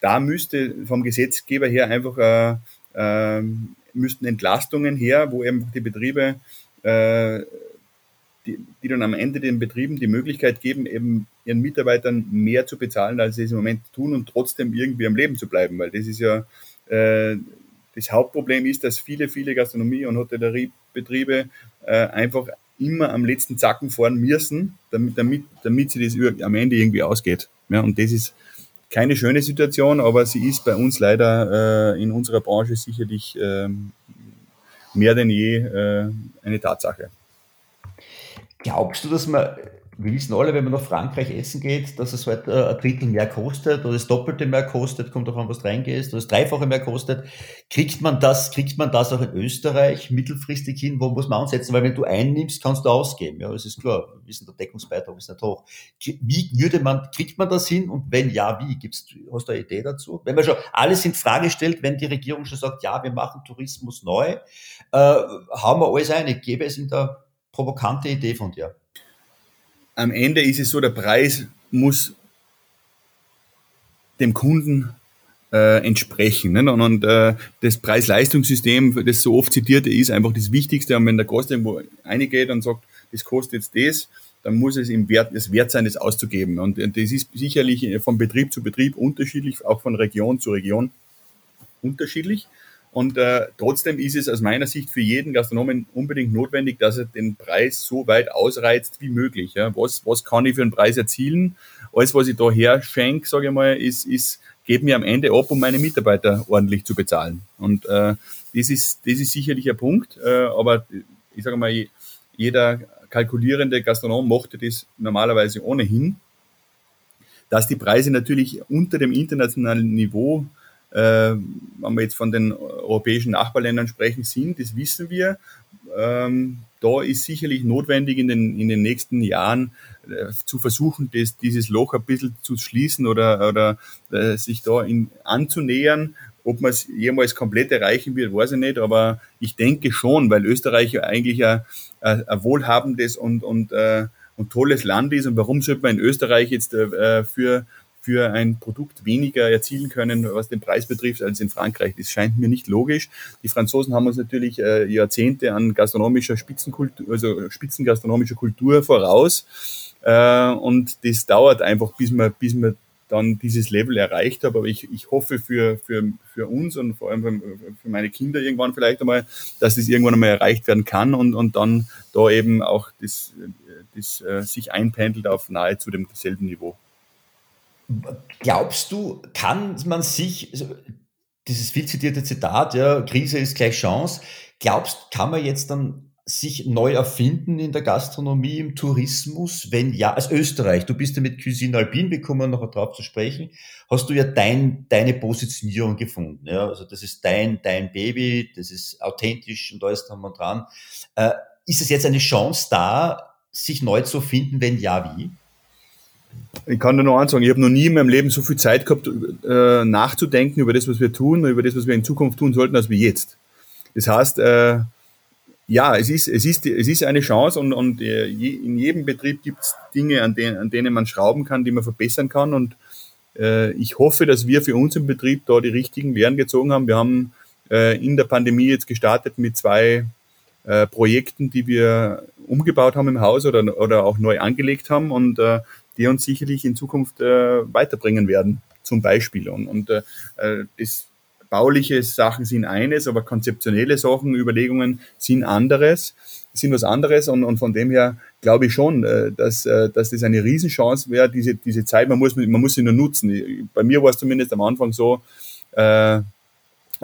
da müsste vom Gesetzgeber her einfach äh, äh, müssten Entlastungen her, wo eben die Betriebe äh, die, die dann am Ende den Betrieben die Möglichkeit geben, eben ihren Mitarbeitern mehr zu bezahlen, als sie es im Moment tun und trotzdem irgendwie am Leben zu bleiben. Weil das ist ja, äh, das Hauptproblem ist, dass viele, viele Gastronomie- und Hotelleriebetriebe äh, einfach immer am letzten Zacken fahren müssen, damit, damit, damit sie das am Ende irgendwie ausgeht. Ja, und das ist keine schöne Situation, aber sie ist bei uns leider äh, in unserer Branche sicherlich äh, mehr denn je äh, eine Tatsache. Glaubst du, dass man, wir wissen alle, wenn man nach Frankreich essen geht, dass es halt ein Drittel mehr kostet oder das Doppelte mehr kostet, kommt davon, was reingehst, oder das Dreifache mehr kostet. Kriegt man das, kriegt man das auch in Österreich mittelfristig hin? Wo muss man ansetzen? Weil wenn du einnimmst, kannst du ausgeben. Ja, das ist klar. Wir wissen, der Deckungsbeitrag ist nicht hoch. Wie würde man, kriegt man das hin? Und wenn ja, wie? Gibt's, hast du eine Idee dazu? Wenn man schon alles in Frage stellt, wenn die Regierung schon sagt, ja, wir machen Tourismus neu, äh, haben wir alles ein. Ich gebe es in der provokante Idee von dir. Am Ende ist es so, der Preis muss dem Kunden äh, entsprechen. Ne? Und, und äh, das Preis-Leistungssystem, das so oft zitierte, ist einfach das Wichtigste. Und wenn der Gast irgendwo reingeht und sagt, das kostet jetzt das, dann muss es im Wert, es wert sein, das auszugeben. Und, und das ist sicherlich von Betrieb zu Betrieb unterschiedlich, auch von Region zu Region unterschiedlich. Und äh, trotzdem ist es aus meiner Sicht für jeden Gastronomen unbedingt notwendig, dass er den Preis so weit ausreizt wie möglich. Ja. Was, was kann ich für einen Preis erzielen? Alles, was ich da her schenke, sage ich mal, ist, ist, geht mir am Ende ab, um meine Mitarbeiter ordentlich zu bezahlen. Und äh, das, ist, das ist sicherlich ein Punkt. Äh, aber ich sage mal, jeder kalkulierende Gastronom mochte das normalerweise ohnehin. Dass die Preise natürlich unter dem internationalen Niveau äh, wenn wir jetzt von den europäischen Nachbarländern sprechen, sind, das wissen wir. Ähm, da ist sicherlich notwendig in den, in den nächsten Jahren äh, zu versuchen, das, dieses Loch ein bisschen zu schließen oder, oder äh, sich da in, anzunähern. Ob man es jemals komplett erreichen wird, weiß ich nicht, aber ich denke schon, weil Österreich eigentlich ein, ein, wohlhabendes und, und, äh, und tolles Land ist. Und warum sollte man in Österreich jetzt für für ein Produkt weniger erzielen können, was den Preis betrifft, als in Frankreich. Das scheint mir nicht logisch. Die Franzosen haben uns natürlich äh, Jahrzehnte an gastronomischer Spitzenkultur, also spitzengastronomischer Kultur voraus. Äh, und das dauert einfach, bis man, bis man dann dieses Level erreicht hat. Aber ich, ich hoffe für, für, für uns und vor allem für meine Kinder irgendwann vielleicht einmal, dass das irgendwann einmal erreicht werden kann und, und dann da eben auch das, das äh, sich einpendelt auf nahezu demselben Niveau. Glaubst du, kann man sich, also dieses viel zitierte Zitat, ja, Krise ist gleich Chance, glaubst, kann man jetzt dann sich neu erfinden in der Gastronomie, im Tourismus? Wenn ja, als Österreich, du bist ja mit Cuisine Alpine, wir kommen noch darauf zu sprechen, hast du ja dein, deine Positionierung gefunden. Ja? Also das ist dein, dein Baby, das ist authentisch und alles dran und dran. Äh, ist es jetzt eine Chance da, sich neu zu finden? Wenn ja, wie? Ich kann nur eins sagen, ich habe noch nie in meinem Leben so viel Zeit gehabt, äh, nachzudenken über das, was wir tun, über das, was wir in Zukunft tun sollten, als wie jetzt. Das heißt, äh, ja, es ist, es ist, es ist eine Chance und, und äh, in jedem Betrieb gibt es Dinge, an denen, an denen man schrauben kann, die man verbessern kann. Und ich hoffe, dass wir für unseren Betrieb da die richtigen Lehren gezogen haben. Wir haben in der Pandemie jetzt gestartet mit zwei Projekten, die wir umgebaut haben im Haus oder, oder auch neu angelegt haben. Und die uns sicherlich in Zukunft äh, weiterbringen werden, zum Beispiel. Und, und äh, das bauliche Sachen sind eines, aber konzeptionelle Sachen, Überlegungen sind anderes, sind was anderes und, und von dem her glaube ich schon, äh, dass, äh, dass das eine Riesenchance wäre, diese, diese Zeit, man muss, man muss sie nur nutzen. Bei mir war es zumindest am Anfang so, äh,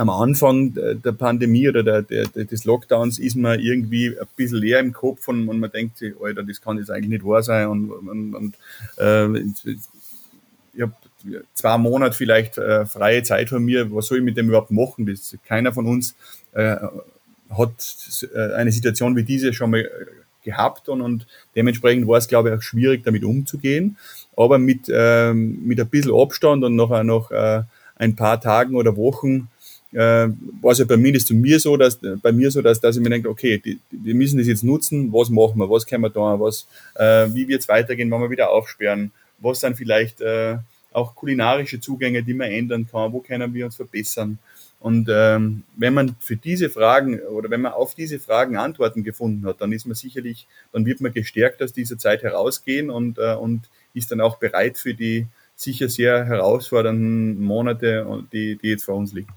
am Anfang der Pandemie oder der, der, des Lockdowns ist man irgendwie ein bisschen leer im Kopf und, und man denkt sich, Alter, das kann jetzt eigentlich nicht wahr sein. Und, und, und äh, ich habe zwei Monate vielleicht äh, freie Zeit von mir, was soll ich mit dem überhaupt machen? Das, keiner von uns äh, hat äh, eine Situation wie diese schon mal gehabt und, und dementsprechend war es, glaube ich, auch schwierig, damit umzugehen. Aber mit, ähm, mit ein bisschen Abstand und noch, noch äh, ein paar Tagen oder Wochen äh, war es ja bei mir, das zu mir so, dass bei mir so, dass, dass ich mir denke, okay, die, wir müssen das jetzt nutzen, was machen wir, was können wir da, was, äh, wie wird es weitergehen, wenn wir wieder aufsperren, was sind vielleicht äh, auch kulinarische Zugänge, die man ändern kann, wo können wir uns verbessern. Und ähm, wenn man für diese Fragen oder wenn man auf diese Fragen Antworten gefunden hat, dann ist man sicherlich, dann wird man gestärkt aus dieser Zeit herausgehen und, äh, und ist dann auch bereit für die sicher sehr herausfordernden Monate, die, die jetzt vor uns liegen.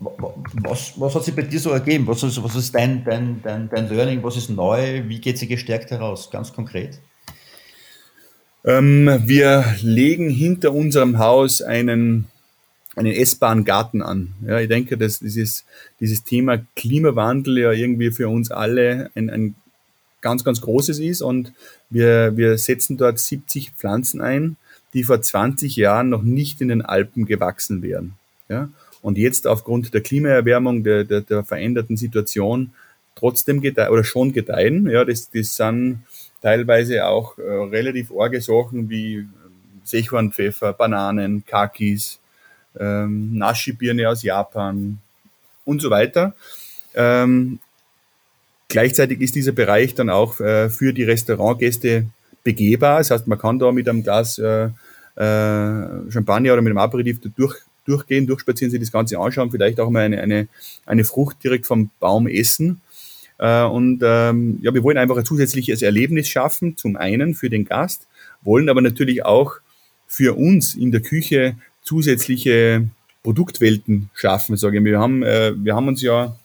Was, was hat sich bei dir so ergeben? Was ist, was ist dein, dein, dein, dein Learning? Was ist neu? Wie geht sie gestärkt heraus? Ganz konkret. Ähm, wir legen hinter unserem Haus einen, einen essbaren Garten an. Ja, ich denke, dass dieses, dieses Thema Klimawandel ja irgendwie für uns alle ein, ein ganz, ganz großes ist und wir, wir setzen dort 70 Pflanzen ein, die vor 20 Jahren noch nicht in den Alpen gewachsen wären. Ja? Und jetzt aufgrund der Klimaerwärmung, der, der, der veränderten Situation trotzdem gedeihen oder schon gedeihen. Ja, das, das sind teilweise auch äh, relativ arge Sachen wie ähm, Sechhornpfeffer, Bananen, Kakis, ähm, Nashi-Birne aus Japan und so weiter. Ähm, gleichzeitig ist dieser Bereich dann auch äh, für die Restaurantgäste begehbar. Das heißt, man kann da mit einem Glas äh, äh, Champagner oder mit einem Aperitif durch, durchgehen, durchspazieren, sich das Ganze anschauen, vielleicht auch mal eine, eine, eine Frucht direkt vom Baum essen. Äh, und ähm, ja, wir wollen einfach ein zusätzliches Erlebnis schaffen, zum einen für den Gast, wollen aber natürlich auch für uns in der Küche zusätzliche Produktwelten schaffen, sage ich. Wir haben, äh, wir haben uns ja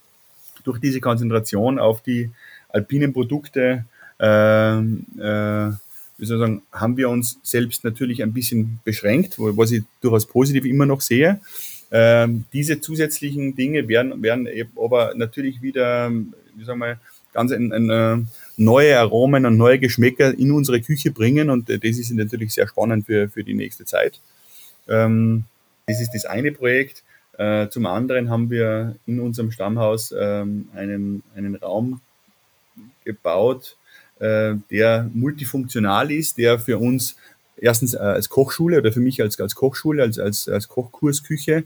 durch diese Konzentration auf die alpinen Produkte, äh, äh, wie soll ich sagen, haben wir uns selbst natürlich ein bisschen beschränkt, was ich durchaus positiv immer noch sehe. Ähm, diese zusätzlichen Dinge werden, werden aber natürlich wieder, wie sagen wir, ganz ein, ein, äh, neue Aromen und neue Geschmäcker in unsere Küche bringen und das ist natürlich sehr spannend für, für die nächste Zeit. Ähm, das ist das eine Projekt. Äh, zum anderen haben wir in unserem Stammhaus ähm, einen, einen Raum gebaut, äh, der multifunktional ist, der für uns erstens äh, als Kochschule oder für mich als, als Kochschule, als, als, als Kochkursküche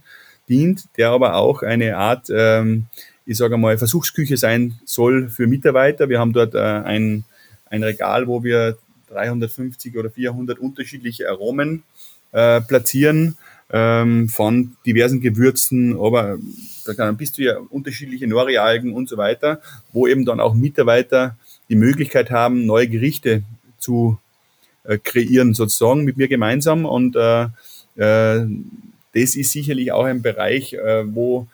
dient, der aber auch eine Art, ähm, ich sage mal, Versuchsküche sein soll für Mitarbeiter. Wir haben dort äh, ein, ein Regal, wo wir 350 oder 400 unterschiedliche Aromen äh, platzieren ähm, von diversen Gewürzen, aber da kann, bist du ja unterschiedliche Nori-Algen und so weiter, wo eben dann auch Mitarbeiter die Möglichkeit haben, neue Gerichte zu äh, kreieren, sozusagen mit mir gemeinsam. Und äh, äh, das ist sicherlich auch ein Bereich, äh, wo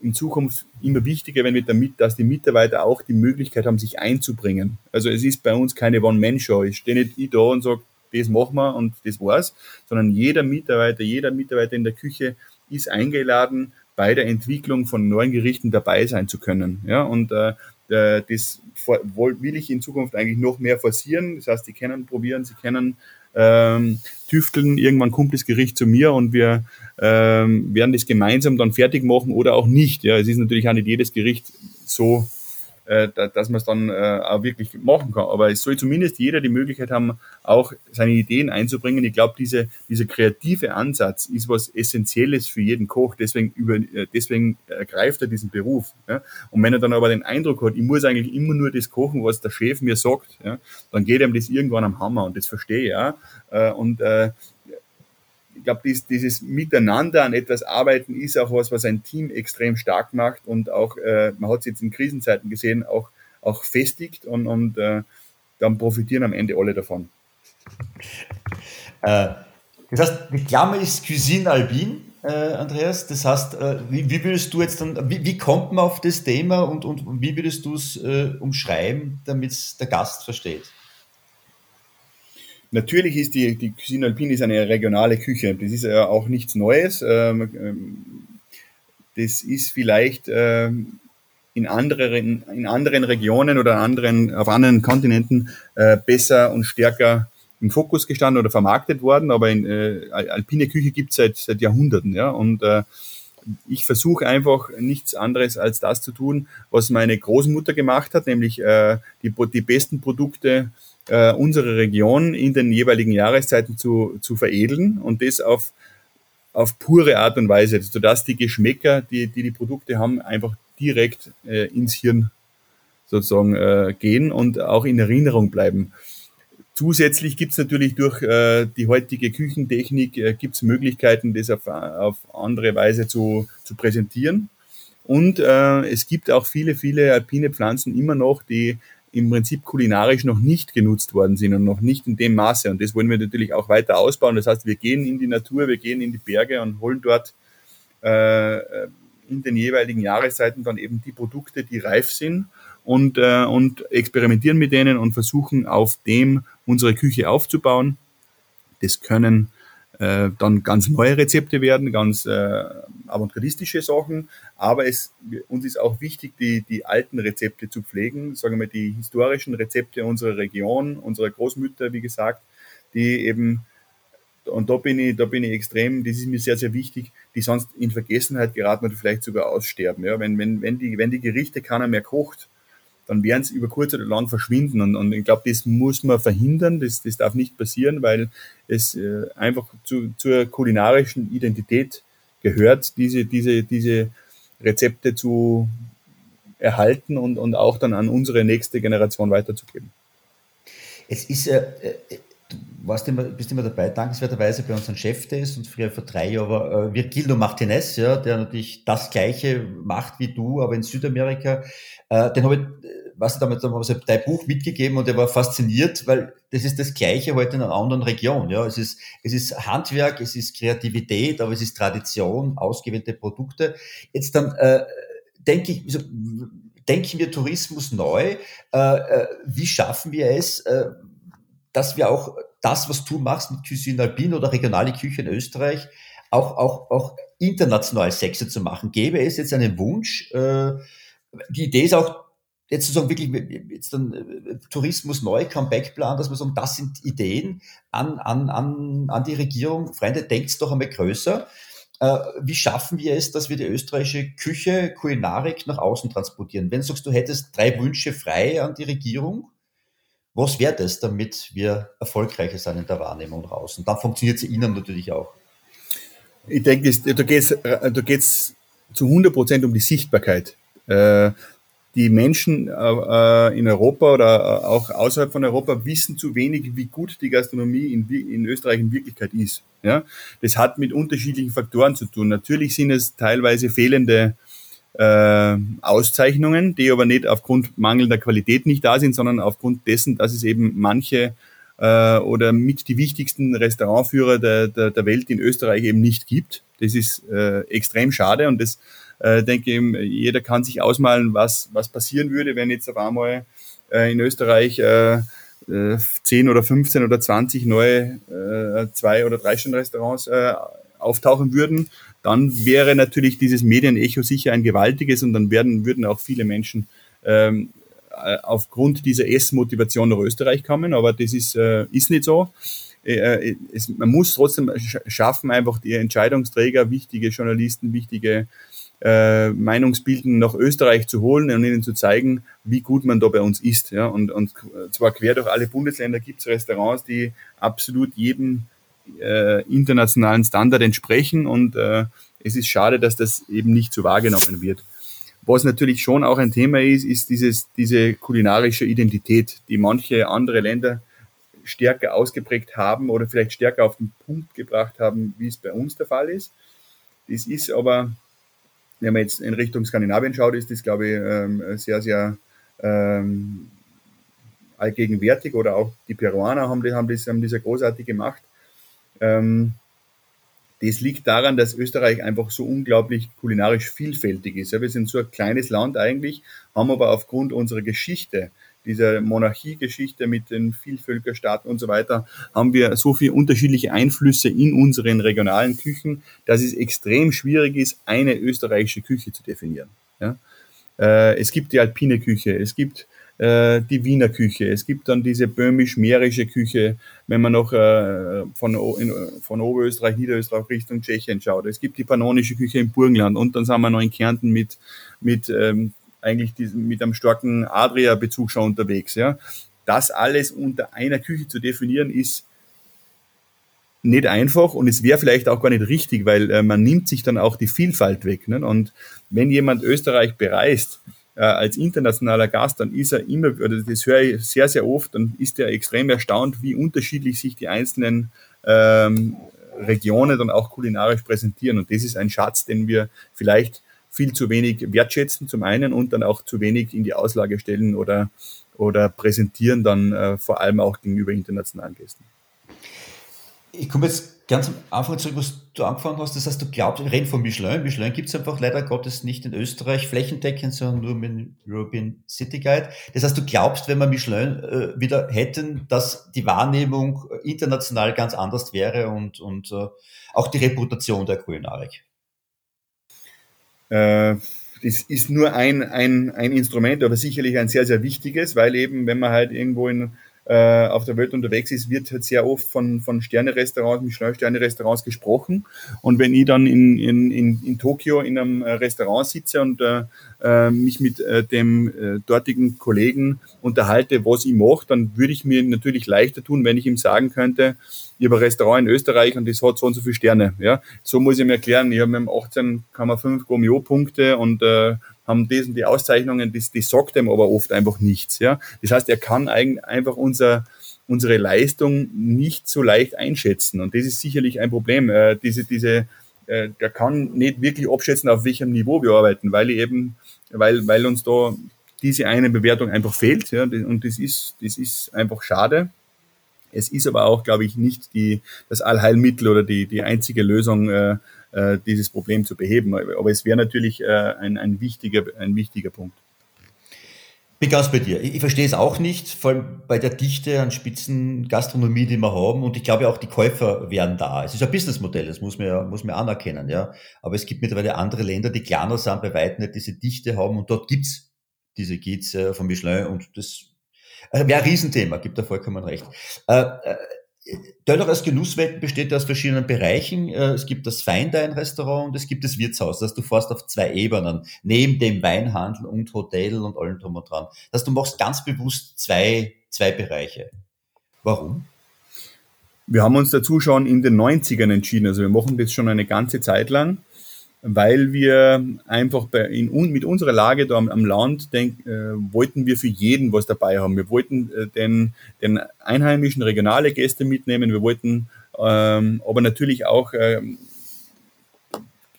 in Zukunft immer wichtiger wenn wir damit, dass die Mitarbeiter auch die Möglichkeit haben, sich einzubringen. Also es ist bei uns keine One-Man-Show. Ich stehe nicht ich da und sage, das machen wir und das war's, sondern jeder Mitarbeiter, jeder Mitarbeiter in der Küche ist eingeladen, bei der Entwicklung von neuen Gerichten dabei sein zu können. Ja, und äh, das will ich in Zukunft eigentlich noch mehr forcieren. Das heißt, sie können probieren, sie können ähm, tüfteln, irgendwann kommt das Gericht zu mir und wir ähm, werden das gemeinsam dann fertig machen oder auch nicht. Ja, es ist natürlich auch nicht jedes Gericht so äh, dass man es dann äh, auch wirklich machen kann. Aber es soll zumindest jeder die Möglichkeit haben, auch seine Ideen einzubringen. Ich glaube, diese, dieser kreative Ansatz ist was Essentielles für jeden Koch. Deswegen, über, äh, deswegen ergreift er diesen Beruf. Ja? Und wenn er dann aber den Eindruck hat, ich muss eigentlich immer nur das kochen, was der Chef mir sagt, ja? dann geht ihm das irgendwann am Hammer und das verstehe ich auch. Und äh, ich glaube, dies, dieses Miteinander an etwas arbeiten ist auch was, was ein Team extrem stark macht und auch, äh, man hat es jetzt in Krisenzeiten gesehen, auch, auch festigt und, und äh, dann profitieren am Ende alle davon. Äh, das heißt, die Klammer ist Cuisine Albin, äh, Andreas. Das heißt, äh, wie, wie, würdest du jetzt dann, wie, wie, kommt man auf das Thema und, und wie würdest du es äh, umschreiben, damit es der Gast versteht? Natürlich ist die, die Cuisine Alpine ist eine regionale Küche. Das ist ja auch nichts Neues. Ähm, ähm, das ist vielleicht ähm, in anderen, in anderen Regionen oder anderen, auf anderen Kontinenten äh, besser und stärker im Fokus gestanden oder vermarktet worden, aber in, äh, alpine Küche gibt es seit, seit Jahrhunderten. Ja? Und äh, ich versuche einfach nichts anderes als das zu tun, was meine Großmutter gemacht hat, nämlich äh, die, die besten Produkte äh, unserer Region in den jeweiligen Jahreszeiten zu, zu veredeln und das auf, auf pure Art und Weise, sodass die Geschmäcker, die die, die Produkte haben, einfach direkt äh, ins Hirn sozusagen äh, gehen und auch in Erinnerung bleiben. Zusätzlich gibt es natürlich durch äh, die heutige Küchentechnik äh, gibt's Möglichkeiten, das auf, auf andere Weise zu, zu präsentieren. Und äh, es gibt auch viele, viele alpine Pflanzen immer noch, die im Prinzip kulinarisch noch nicht genutzt worden sind und noch nicht in dem Maße. Und das wollen wir natürlich auch weiter ausbauen. Das heißt, wir gehen in die Natur, wir gehen in die Berge und holen dort äh, in den jeweiligen Jahreszeiten dann eben die Produkte, die reif sind und, äh, und experimentieren mit denen und versuchen auf dem unsere Küche aufzubauen. Das können äh, dann ganz neue Rezepte werden, ganz äh, avantgardistische Sachen, aber es, uns ist auch wichtig, die, die alten Rezepte zu pflegen, sagen wir die historischen Rezepte unserer Region, unserer Großmütter, wie gesagt, die eben und da bin ich, da bin ich extrem, das ist mir sehr, sehr wichtig, die sonst in Vergessenheit geraten oder vielleicht sogar aussterben. Ja, wenn, wenn, wenn die, wenn die Gerichte keiner mehr kocht, dann werden sie über kurz oder lang verschwinden. Und, und ich glaube, das muss man verhindern, das, das darf nicht passieren, weil es äh, einfach zu, zur kulinarischen Identität gehört, diese, diese, diese Rezepte zu erhalten und, und auch dann an unsere nächste Generation weiterzugeben. Es ist, äh, äh warst immer, bist immer dabei, dankenswerterweise bei unserem Chef ist und früher vor drei Jahren war äh, Virgilio Martinez, ja, der natürlich das Gleiche macht wie du, aber in Südamerika. Äh, den habe ich, was damit wir dein Buch mitgegeben und er war fasziniert, weil das ist das Gleiche heute in einer anderen Region. Ja, es ist, es ist Handwerk, es ist Kreativität, aber es ist Tradition, ausgewählte Produkte. Jetzt dann äh, denke ich, so, denken wir Tourismus neu. Äh, äh, wie schaffen wir es? Äh, dass wir auch das, was du machst mit Cuisine Alpine oder regionale Küche in Österreich, auch, auch, auch international Sexe zu machen. Gäbe es jetzt einen Wunsch? Äh, die Idee ist auch, jetzt sozusagen wirklich jetzt dann äh, Tourismus neu, Comeback-Plan, dass wir sagen, das sind Ideen an, an, an, an die Regierung. Freunde, denkt doch einmal größer. Äh, wie schaffen wir es, dass wir die österreichische Küche, Kulinarik nach außen transportieren? Wenn du sagst, du hättest drei Wünsche frei an die Regierung, was wäre das, damit wir erfolgreicher sind in der Wahrnehmung? Und dann funktioniert sie Ihnen natürlich auch. Ich denke, da geht es geht's zu 100 Prozent um die Sichtbarkeit. Äh, die Menschen äh, in Europa oder auch außerhalb von Europa wissen zu wenig, wie gut die Gastronomie in, in Österreich in Wirklichkeit ist. Ja? Das hat mit unterschiedlichen Faktoren zu tun. Natürlich sind es teilweise fehlende äh, Auszeichnungen, die aber nicht aufgrund mangelnder Qualität nicht da sind, sondern aufgrund dessen, dass es eben manche äh, oder mit die wichtigsten Restaurantführer der, der, der Welt in Österreich eben nicht gibt. Das ist äh, extrem schade und das äh, denke ich, jeder kann sich ausmalen, was, was passieren würde, wenn jetzt auf einmal äh, in Österreich äh, 10 äh, oder 15 oder 20 neue äh, Zwei- oder Drei-Stunden-Restaurants äh, auftauchen würden dann wäre natürlich dieses Medienecho sicher ein gewaltiges und dann werden, würden auch viele Menschen ähm, äh, aufgrund dieser Essmotivation nach Österreich kommen, aber das ist, äh, ist nicht so. Äh, äh es, man muss trotzdem schaffen, einfach die Entscheidungsträger, wichtige Journalisten, wichtige äh, Meinungsbilden nach Österreich zu holen und ihnen zu zeigen, wie gut man da bei uns ist. Ja? Und, und zwar quer durch alle Bundesländer gibt es Restaurants, die absolut jedem äh, internationalen Standard entsprechen und äh, es ist schade, dass das eben nicht so wahrgenommen wird. Was natürlich schon auch ein Thema ist, ist dieses, diese kulinarische Identität, die manche andere Länder stärker ausgeprägt haben oder vielleicht stärker auf den Punkt gebracht haben, wie es bei uns der Fall ist. Das ist aber, wenn man jetzt in Richtung Skandinavien schaut, ist das, glaube ich, ähm, sehr, sehr ähm, allgegenwärtig oder auch die Peruaner haben, haben, das, haben das ja großartig gemacht. Ähm, das liegt daran, dass Österreich einfach so unglaublich kulinarisch vielfältig ist. Ja, wir sind so ein kleines Land eigentlich, haben aber aufgrund unserer Geschichte dieser Monarchiegeschichte mit den Vielvölkerstaaten und so weiter, haben wir so viele unterschiedliche Einflüsse in unseren regionalen Küchen, dass es extrem schwierig ist, eine österreichische Küche zu definieren. Ja? Äh, es gibt die alpine Küche, es gibt äh, die Wiener Küche. Es gibt dann diese böhmisch-mährische Küche, wenn man noch äh, von, in, von Oberösterreich, Niederösterreich Richtung Tschechien schaut. Es gibt die pannonische Küche im Burgenland und dann sind wir noch in Kärnten mit, mit ähm, eigentlich diesen, mit einem starken Adria-Bezug schon unterwegs. Ja. Das alles unter einer Küche zu definieren, ist nicht einfach und es wäre vielleicht auch gar nicht richtig, weil äh, man nimmt sich dann auch die Vielfalt weg. Ne? Und wenn jemand Österreich bereist, äh, als internationaler Gast, dann ist er immer, oder das höre ich sehr, sehr oft, dann ist er extrem erstaunt, wie unterschiedlich sich die einzelnen ähm, Regionen dann auch kulinarisch präsentieren. Und das ist ein Schatz, den wir vielleicht viel zu wenig wertschätzen zum einen und dann auch zu wenig in die Auslage stellen oder, oder präsentieren dann äh, vor allem auch gegenüber internationalen Gästen. Ich komme jetzt ganz am Anfang zurück, was du angefangen hast. Das heißt, du glaubst, wir reden von Michelin. Michelin gibt es einfach leider Gottes nicht in Österreich flächendeckend, sondern nur mit dem European City Guide. Das heißt, du glaubst, wenn wir Michelin äh, wieder hätten, dass die Wahrnehmung äh, international ganz anders wäre und, und äh, auch die Reputation der Kulinarik. Äh, das ist nur ein, ein, ein Instrument, aber sicherlich ein sehr, sehr wichtiges, weil eben, wenn man halt irgendwo in äh, auf der Welt unterwegs ist, wird halt sehr oft von, von Sterne-Restaurants, Michelin-Sterne-Restaurants gesprochen. Und wenn ich dann in, in, in, in Tokio in einem äh, Restaurant sitze und äh, äh, mich mit äh, dem äh, dortigen Kollegen unterhalte, was ich mache, dann würde ich mir natürlich leichter tun, wenn ich ihm sagen könnte, ich habe ein Restaurant in Österreich und das hat so und so viele Sterne. Ja, so muss ich mir erklären. Ich habe mit 18,5 Gomio-Punkte und äh, haben und die Auszeichnungen, das, das sagt ihm aber oft einfach nichts. Ja? Das heißt, er kann eigentlich einfach unser, unsere Leistung nicht so leicht einschätzen. Und das ist sicherlich ein Problem. Äh, diese, diese, äh, der kann nicht wirklich abschätzen, auf welchem Niveau wir arbeiten, weil eben, weil, weil uns da diese eine Bewertung einfach fehlt. Ja? Und das ist, das ist einfach schade. Es ist aber auch, glaube ich, nicht die, das Allheilmittel oder die, die einzige Lösung, äh, äh, dieses Problem zu beheben. Aber es wäre natürlich äh, ein, ein, wichtiger, ein wichtiger Punkt. Bin ganz bei dir. Ich, verstehe es auch nicht, vor allem bei der Dichte an Spitzengastronomie, die wir haben. Und ich glaube auch, die Käufer wären da. Es ist ein Businessmodell, das muss man ja, muss man anerkennen, ja. Aber es gibt mittlerweile andere Länder, die kleiner sind, bei weitem nicht diese Dichte haben. Und dort gibt's diese Gids äh, von Michelin. Und das äh, wäre ein Riesenthema, gibt da vollkommen recht. Äh Döller Genusswelten besteht aus verschiedenen Bereichen. Äh, es gibt das Feindein-Restaurant und es gibt das Wirtshaus. Das du fährst auf zwei Ebenen, neben dem Weinhandel und Hotel und allem drum und dran. Das heißt, du machst ganz bewusst zwei, zwei Bereiche. Warum? Wir haben uns dazu schon in den 90ern entschieden. Also wir machen das schon eine ganze Zeit lang weil wir einfach bei, in, mit unserer Lage da am, am Land denk, äh, wollten wir für jeden was dabei haben. Wir wollten äh, den, den einheimischen regionale Gäste mitnehmen, wir wollten ähm, aber natürlich auch ähm,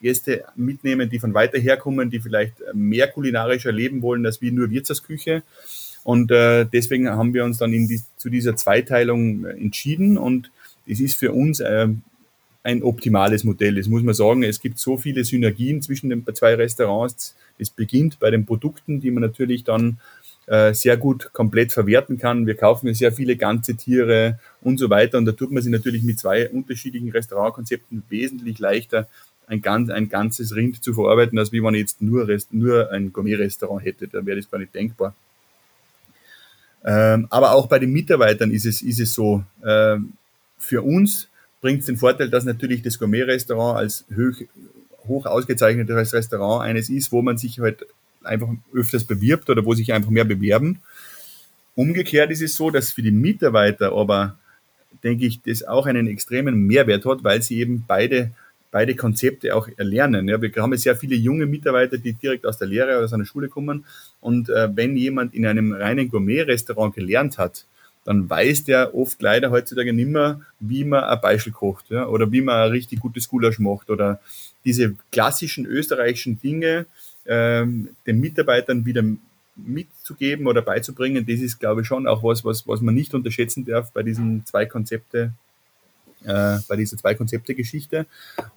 Gäste mitnehmen, die von weiter herkommen, die vielleicht mehr kulinarisch erleben wollen als wie nur Wirtshausküche. Und äh, deswegen haben wir uns dann die, zu dieser Zweiteilung äh, entschieden und es ist für uns äh, ein optimales Modell Das muss man sagen. Es gibt so viele Synergien zwischen den zwei Restaurants. Es beginnt bei den Produkten, die man natürlich dann äh, sehr gut komplett verwerten kann. Wir kaufen sehr viele ganze Tiere und so weiter. Und da tut man sich natürlich mit zwei unterschiedlichen Restaurantkonzepten wesentlich leichter, ein, ganz, ein ganzes Rind zu verarbeiten, als wie man jetzt nur, Rest, nur ein Gourmet-Restaurant hätte. Da wäre das gar nicht denkbar. Ähm, aber auch bei den Mitarbeitern ist es, ist es so, äh, für uns bringt es den Vorteil, dass natürlich das Gourmet-Restaurant als hoch, hoch ausgezeichnetes Restaurant eines ist, wo man sich halt einfach öfters bewirbt oder wo sich einfach mehr bewerben. Umgekehrt ist es so, dass für die Mitarbeiter aber, denke ich, das auch einen extremen Mehrwert hat, weil sie eben beide, beide Konzepte auch erlernen. Ja, wir haben sehr viele junge Mitarbeiter, die direkt aus der Lehre oder aus einer Schule kommen. Und äh, wenn jemand in einem reinen Gourmet-Restaurant gelernt hat, dann weiß der oft leider heutzutage nicht mehr, wie man ein Beischel kocht ja, oder wie man ein richtig gutes Gulasch macht oder diese klassischen österreichischen Dinge ähm, den Mitarbeitern wieder mitzugeben oder beizubringen, das ist, glaube ich, schon auch was, was, was man nicht unterschätzen darf bei diesen zwei Konzepte, äh, bei dieser zwei Konzepte Geschichte.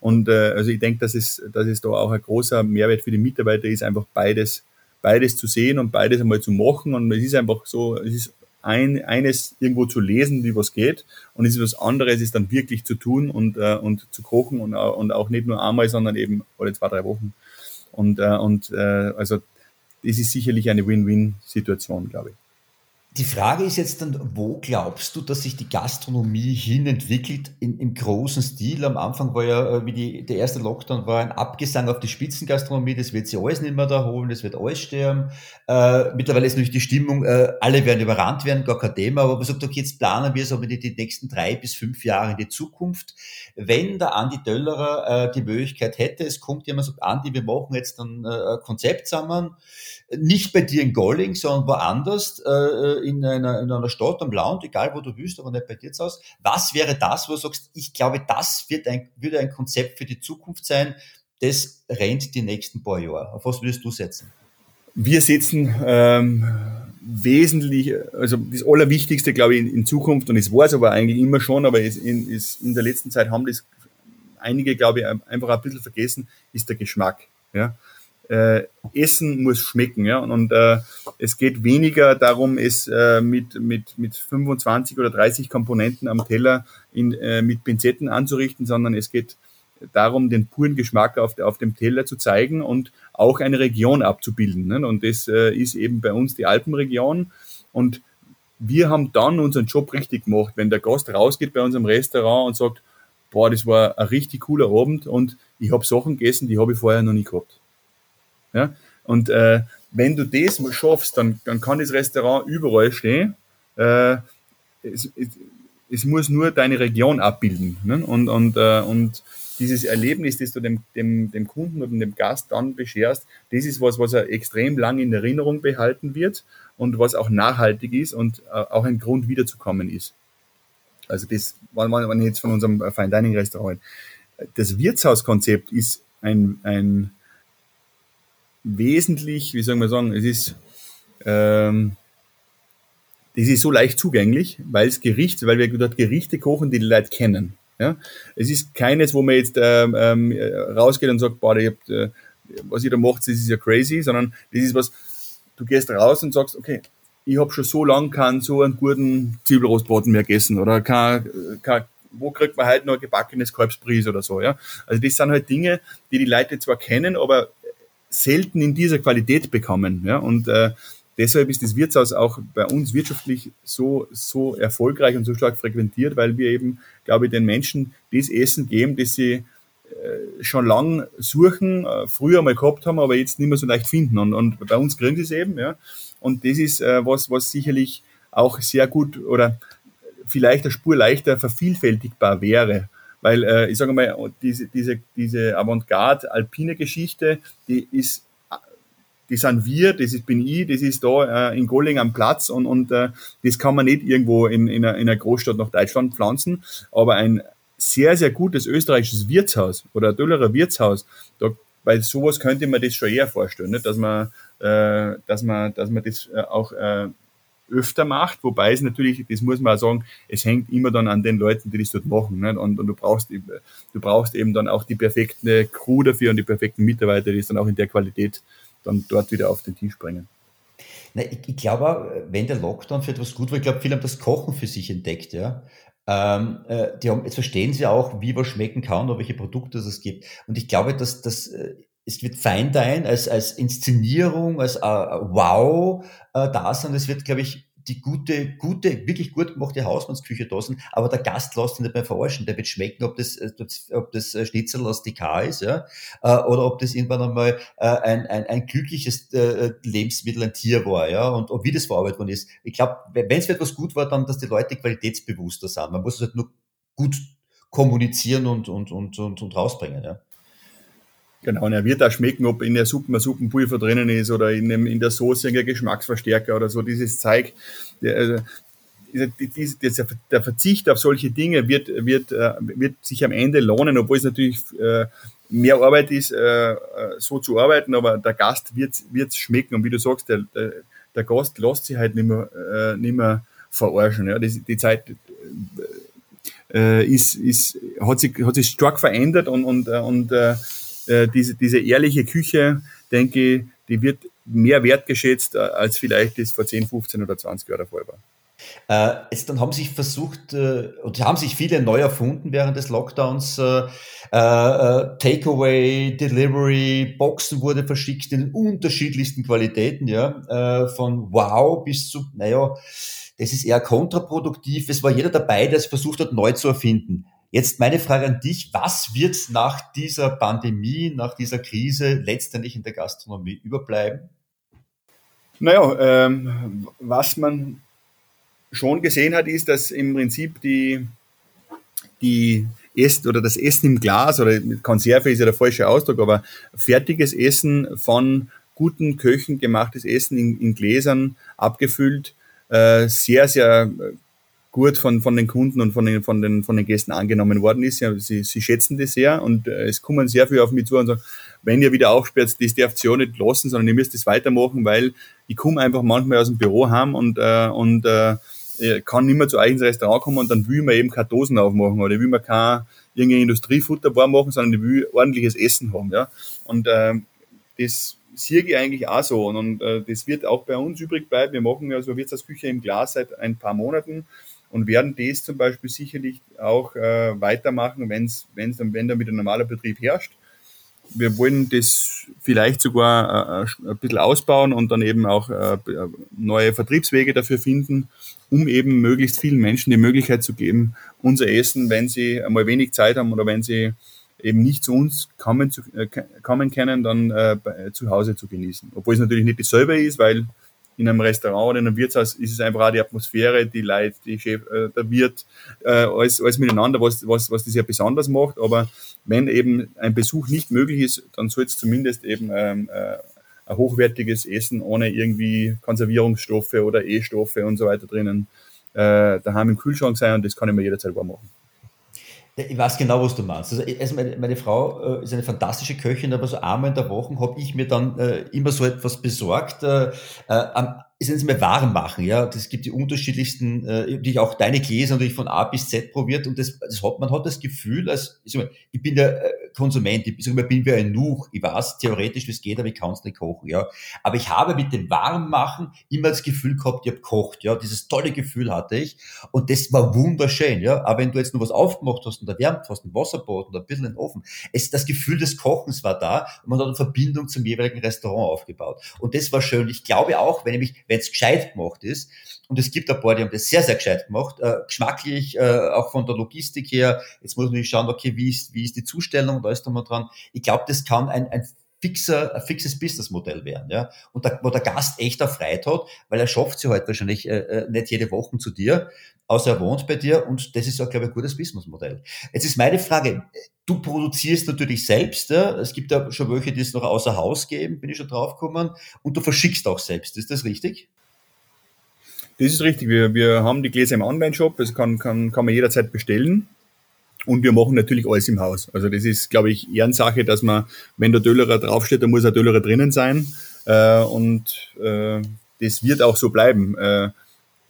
Und äh, also ich denke, dass es, dass es da auch ein großer Mehrwert für die Mitarbeiter ist, einfach beides beides zu sehen und beides einmal zu machen. Und es ist einfach so, es ist ein, eines irgendwo zu lesen, wie was geht, und es ist was anderes, ist dann wirklich zu tun und, äh, und zu kochen und, und auch nicht nur einmal, sondern eben alle zwei, drei Wochen. Und, äh, und äh, also das ist sicherlich eine Win-Win-Situation, glaube ich. Die Frage ist jetzt dann, wo glaubst du, dass sich die Gastronomie hin entwickelt in, im großen Stil? Am Anfang war ja, äh, wie die, der erste Lockdown war, ein Abgesang auf die Spitzengastronomie, das wird sie alles nicht mehr da holen, das wird alles sterben. Äh, mittlerweile ist natürlich die Stimmung, äh, alle werden überrannt werden, gar kein Thema, aber man sagt, okay, jetzt planen wir es aber die, die nächsten drei bis fünf Jahre in die Zukunft. Wenn der Andi Döllerer äh, die Möglichkeit hätte, es kommt jemand und sagt, Andi, wir machen jetzt ein äh, Konzept zusammen, nicht bei dir in Golling, sondern woanders, äh, in, einer, in einer Stadt am Land, egal wo du willst, aber nicht bei dir zu Hause. Was wäre das, wo du sagst, ich glaube, das wird ein, würde ein Konzept für die Zukunft sein, das rennt die nächsten paar Jahre. Auf was würdest du setzen? Wir setzen ähm, wesentlich, also das Allerwichtigste, glaube ich, in, in, Zukunft, und es war es aber eigentlich immer schon, aber es in, ist, in der letzten Zeit haben das einige, glaube ich, einfach ein bisschen vergessen, ist der Geschmack. Ja? Äh, Essen muss schmecken. Ja? Und äh, es geht weniger darum, es äh, mit, mit, mit 25 oder 30 Komponenten am Teller in, äh, mit Pinzetten anzurichten, sondern es geht darum, den puren Geschmack auf, auf dem Teller zu zeigen und auch eine Region abzubilden. Ne? Und das äh, ist eben bei uns die Alpenregion. Und wir haben dann unseren Job richtig gemacht, wenn der Gast rausgeht bei unserem Restaurant und sagt, boah, das war ein richtig cooler Abend und ich habe Sachen gegessen, die habe ich vorher noch nie gehabt. Ja? Und äh, wenn du das schaffst, dann, dann kann das Restaurant überall stehen. Äh, es, es, es, muss nur deine Region abbilden. Ne? Und, und, äh, und dieses Erlebnis, das du dem, dem, dem Kunden oder dem Gast dann bescherst, das ist was, was er extrem lang in Erinnerung behalten wird und was auch nachhaltig ist und äh, auch ein Grund wiederzukommen ist. Also das war man jetzt von unserem Fine Dining Restaurant. Das Wirtshauskonzept ist ein, ein wesentlich, wie soll man sagen, es ist, ähm, das ist so leicht zugänglich, weil es Gericht, weil wir dort Gerichte kochen, die die Leute kennen. Ja? Es ist keines, wo man jetzt ähm, ähm, rausgeht und sagt, boah, ich hab, äh, was ihr da macht, das ist ja crazy, sondern das ist was, du gehst raus und sagst, okay, ich habe schon so lange keinen so einen guten Zwiebelrostbraten mehr gegessen oder kein, kein, wo kriegt man halt noch ein gebackenes Kalbsbries oder so, ja. Also das sind halt Dinge, die die Leute zwar kennen, aber selten in dieser Qualität bekommen. Ja? Und äh, deshalb ist das Wirtshaus auch bei uns wirtschaftlich so, so erfolgreich und so stark frequentiert, weil wir eben, glaube ich, den Menschen das Essen geben, das sie äh, schon lang suchen, äh, früher mal gehabt haben, aber jetzt nicht mehr so leicht finden. Und, und bei uns kriegen sie es eben. Ja? Und das ist äh, was, was sicherlich auch sehr gut oder vielleicht eine Spur leichter vervielfältigbar wäre. Weil äh, ich sage mal, diese, diese, diese Avantgarde-alpine Geschichte, die ist die sind wir, das ist, bin ich, das ist da äh, in Golling am Platz und, und äh, das kann man nicht irgendwo in, in, einer, in einer Großstadt nach Deutschland pflanzen, aber ein sehr, sehr gutes österreichisches Wirtshaus oder ein Döllerer Wirtshaus, da, bei sowas könnte man das schon eher vorstellen, nicht? dass man, äh, dass man, dass man das äh, auch äh, öfter macht, wobei es natürlich, das muss man auch sagen, es hängt immer dann an den Leuten, die das dort machen. Nicht? Und, und du brauchst, du brauchst eben dann auch die perfekte Crew dafür und die perfekten Mitarbeiter, die es dann auch in der Qualität dann dort wieder auf den Tisch bringen. Na, ich, ich glaube, wenn der Lockdown für etwas gut war, ich glaube, viele haben das Kochen für sich entdeckt, ja. Ähm, äh, die haben, jetzt verstehen sie auch, wie was schmecken kann oder welche Produkte es gibt. Und ich glaube, dass das äh, es wird Feindein als, als Inszenierung, als äh, Wow äh, da sein. Es wird, glaube ich, die gute, gute, wirklich gut gemachte Hausmannsküche da sein, aber der Gast lässt sich nicht mehr verarschen. Der wird schmecken, ob das, äh, ob das äh, Schnitzel aus DK ist, ja, äh, oder ob das irgendwann einmal ein, ein, ein glückliches Lebensmittel, ein Tier war, ja, und ob wie das verarbeitet worden ist. Ich glaube, wenn es etwas gut war, dann, dass die Leute qualitätsbewusster sind. Man muss es halt nur gut kommunizieren und, und, und, und, und rausbringen, ja. Genau, und er wird auch schmecken, ob in der Suppe ein Suppenpulver drinnen ist oder in, dem, in der Soße ein Geschmacksverstärker oder so. Dieses Zeug, der, also, der Verzicht auf solche Dinge wird, wird, äh, wird sich am Ende lohnen, obwohl es natürlich äh, mehr Arbeit ist, äh, so zu arbeiten, aber der Gast wird es schmecken. Und wie du sagst, der, der, der Gast lässt sich halt nicht mehr, nicht mehr verarschen. Ja. Die, die Zeit ist, ist, hat, sich, hat sich stark verändert und, und, und äh, diese, diese ehrliche Küche, denke ich, die wird mehr wertgeschätzt, äh, als vielleicht das vor 10, 15 oder 20 Jahren der Fall war. Äh, jetzt, dann haben sich versucht, äh, und haben sich viele neu erfunden während des Lockdowns. Äh, äh, Takeaway, Delivery, Boxen wurde verschickt in unterschiedlichsten Qualitäten, ja, von wow bis zu, naja, das ist eher kontraproduktiv. Es war jeder dabei, der es versucht hat, neu zu erfinden. Jetzt meine Frage an dich, was wird nach dieser Pandemie, nach dieser Krise letztendlich in der Gastronomie überbleiben? Naja, ähm, was man schon gesehen hat, ist, dass im Prinzip die, die Essen oder das Essen im Glas oder Konserve ist ja der falsche Ausdruck, aber fertiges Essen von guten Köchen gemachtes Essen in, in Gläsern abgefüllt, äh, sehr, sehr gut von, von den Kunden und von den, von, den, von den Gästen angenommen worden ist. Ja, sie, sie schätzen das sehr und äh, es kommen sehr viel auf mich zu und sagen, wenn ihr wieder aufsperrt, das darf ihr auch nicht lassen, sondern ihr müsst das weitermachen, weil ich komme einfach manchmal aus dem Büro heim und, äh, und äh, kann nicht mehr zu euch ins Restaurant kommen und dann will man eben keine Dosen aufmachen oder will man kein irgendein Industriefutter warm machen, sondern ich will ordentliches Essen haben. Ja? Und äh, das sehe ich eigentlich auch so. Und, und äh, das wird auch bei uns übrig bleiben. Wir machen ja so Wirtshausküche im Glas seit ein paar Monaten und werden das zum Beispiel sicherlich auch äh, weitermachen, wenn's, wenn's dann, wenn dann wieder normaler Betrieb herrscht. Wir wollen das vielleicht sogar äh, ein bisschen ausbauen und dann eben auch äh, neue Vertriebswege dafür finden, um eben möglichst vielen Menschen die Möglichkeit zu geben, unser Essen, wenn sie einmal wenig Zeit haben oder wenn sie eben nicht zu uns kommen, zu, äh, kommen können, dann äh, zu Hause zu genießen. Obwohl es natürlich nicht dasselbe ist, weil in einem Restaurant oder in einem Wirtshaus ist es einfach auch die Atmosphäre, die Leute, die Chef, äh, der Wirt, äh, alles, alles miteinander, was, was, was das ja besonders macht. Aber wenn eben ein Besuch nicht möglich ist, dann soll es zumindest eben ähm, äh, ein hochwertiges Essen ohne irgendwie Konservierungsstoffe oder E-Stoffe und so weiter drinnen äh, daheim im Kühlschrank sein und das kann ich mir jederzeit warm machen. Ich weiß genau, was du meinst. Also, also meine, Frau äh, ist eine fantastische Köchin, aber so einmal in der Woche habe ich mir dann äh, immer so etwas besorgt. Äh, äh, ist jetzt mal warm machen, ja. Das gibt die unterschiedlichsten, äh, die auch deine Gläser natürlich von A bis Z probiert und das, das hat, man hat das Gefühl, als, ich, mal, ich bin der äh, Konsument, ich mal, bin wie ein Nuch, ich weiß theoretisch, wie es geht, aber ich kann es nicht kochen, ja. Aber ich habe mit dem Warmmachen immer das Gefühl gehabt, ich habe gekocht, ja. Dieses tolle Gefühl hatte ich und das war wunderschön, ja. Aber wenn du jetzt nur was aufgemacht hast und erwärmt hast, ein Wasserbad oder ein bisschen in den Ofen, es, das Gefühl des Kochens war da und man hat eine Verbindung zum jeweiligen Restaurant aufgebaut. Und das war schön. Ich glaube auch, wenn ich mich wenn es gescheit gemacht ist, und es gibt ein paar, die haben das sehr, sehr gescheit gemacht, äh, geschmacklich, äh, auch von der Logistik her. Jetzt muss man schauen, okay, wie ist, wie ist die Zustellung, da ist da mal dran. Ich glaube, das kann ein, ein fixer, ein fixes Businessmodell werden, ja. Und da, wo der Gast echt erfreut hat, weil er schafft sie halt wahrscheinlich äh, äh, nicht jede Woche zu dir, außer er wohnt bei dir und das ist auch, glaube ich, ein gutes Businessmodell. Jetzt ist meine Frage, du produzierst natürlich selbst, ja? es gibt ja schon welche, die es noch außer Haus geben, bin ich schon drauf gekommen, und du verschickst auch selbst, ist das richtig? Das ist richtig. Wir, wir haben die Gläser im Online-Shop, das kann, kann, kann man jederzeit bestellen. Und wir machen natürlich alles im Haus. Also das ist, glaube ich, Ehrensache, dass man, wenn der Döllerer draufsteht, dann muss der Döllerer drinnen sein. Äh, und äh, das wird auch so bleiben. Äh,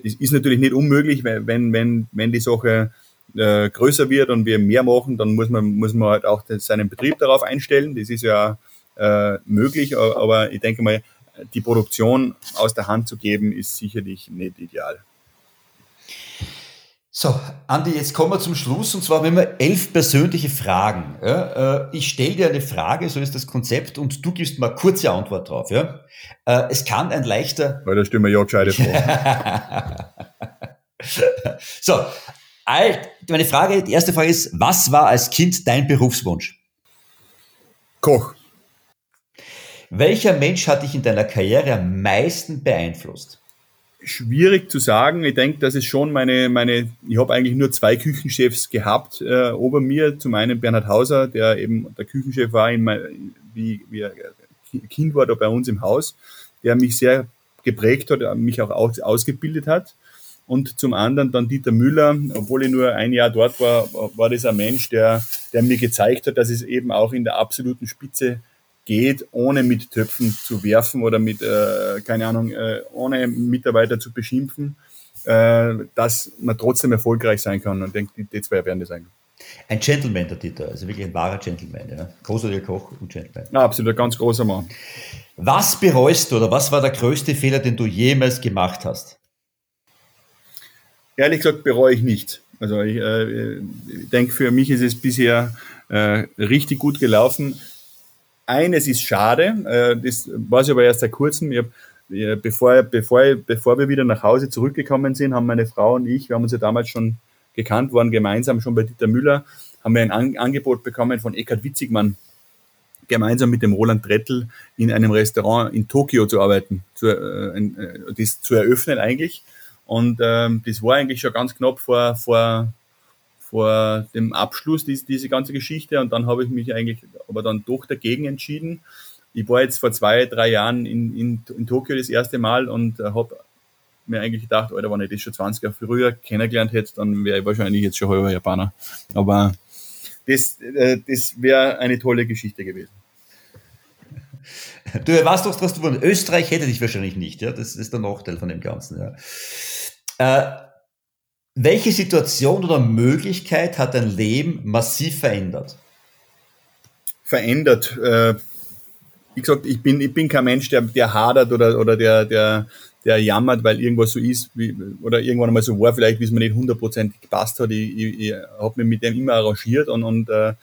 es ist natürlich nicht unmöglich, wenn, wenn, wenn die Sache äh, größer wird und wir mehr machen, dann muss man, muss man halt auch seinen Betrieb darauf einstellen. Das ist ja äh, möglich, aber ich denke mal, die Produktion aus der Hand zu geben, ist sicherlich nicht ideal. So, Andi, jetzt kommen wir zum Schluss und zwar haben wir elf persönliche Fragen. Ja, äh, ich stelle dir eine Frage, so ist das Konzept, und du gibst mal kurze Antwort drauf. Ja? Äh, es kann ein leichter. Weil da stimmen wir ja gescheite vor. so, meine Frage, die erste Frage ist: Was war als Kind dein Berufswunsch? Koch. Welcher Mensch hat dich in deiner Karriere am meisten beeinflusst? Schwierig zu sagen. Ich denke, dass es schon meine, meine, ich habe eigentlich nur zwei Küchenchefs gehabt äh, ober mir. Zum einen Bernhard Hauser, der eben der Küchenchef war, in mein, wie, wie er Kind war da bei uns im Haus, der mich sehr geprägt hat, mich auch aus, ausgebildet hat. Und zum anderen dann Dieter Müller, obwohl ich nur ein Jahr dort war, war das ein Mensch, der, der mir gezeigt hat, dass es eben auch in der absoluten Spitze geht, ohne mit Töpfen zu werfen oder mit, äh, keine Ahnung, äh, ohne Mitarbeiter zu beschimpfen, äh, dass man trotzdem erfolgreich sein kann. Und denke, die zwei werden das eigentlich. Ein Gentleman, der Dieter, also wirklich ein wahrer Gentleman, ja. Großartiger Koch und Gentleman. Ja, absolut, ein ganz großer Mann. Was bereust du oder was war der größte Fehler, den du jemals gemacht hast? Ehrlich gesagt bereue ich nicht. Also ich, äh, ich denke, für mich ist es bisher äh, richtig gut gelaufen. Eines ist schade, äh, das weiß ich aber erst seit kurzem. Ich hab, äh, bevor, bevor, bevor wir wieder nach Hause zurückgekommen sind, haben meine Frau und ich, wir haben uns ja damals schon gekannt, waren gemeinsam schon bei Dieter Müller, haben wir ein An Angebot bekommen von Eckhard Witzigmann, gemeinsam mit dem Roland Trettel in einem Restaurant in Tokio zu arbeiten, zu, äh, äh, das zu eröffnen eigentlich. Und ähm, das war eigentlich schon ganz knapp vor, vor, vor dem Abschluss diese, diese ganze Geschichte. Und dann habe ich mich eigentlich aber dann doch dagegen entschieden. Ich war jetzt vor zwei, drei Jahren in, in, in Tokio das erste Mal und äh, habe mir eigentlich gedacht, Alter, wenn ich das schon 20 Jahre früher kennengelernt hätte, dann wäre ich wahrscheinlich jetzt schon halber Japaner. Aber das, äh, das wäre eine tolle Geschichte gewesen. Du warst doch, dass du von Österreich hätte dich wahrscheinlich nicht, ja. Das ist der Nachteil von dem Ganzen, ja. Äh, welche Situation oder Möglichkeit hat dein Leben massiv verändert? Verändert. Äh, wie gesagt, ich bin, ich bin kein Mensch, der, der hadert oder, oder der, der, der jammert, weil irgendwas so ist, wie, oder irgendwann einmal so war, vielleicht, wie es mir nicht hundertprozentig gepasst hat. Ich, ich, ich habe mich mit dem immer arrangiert und, und äh,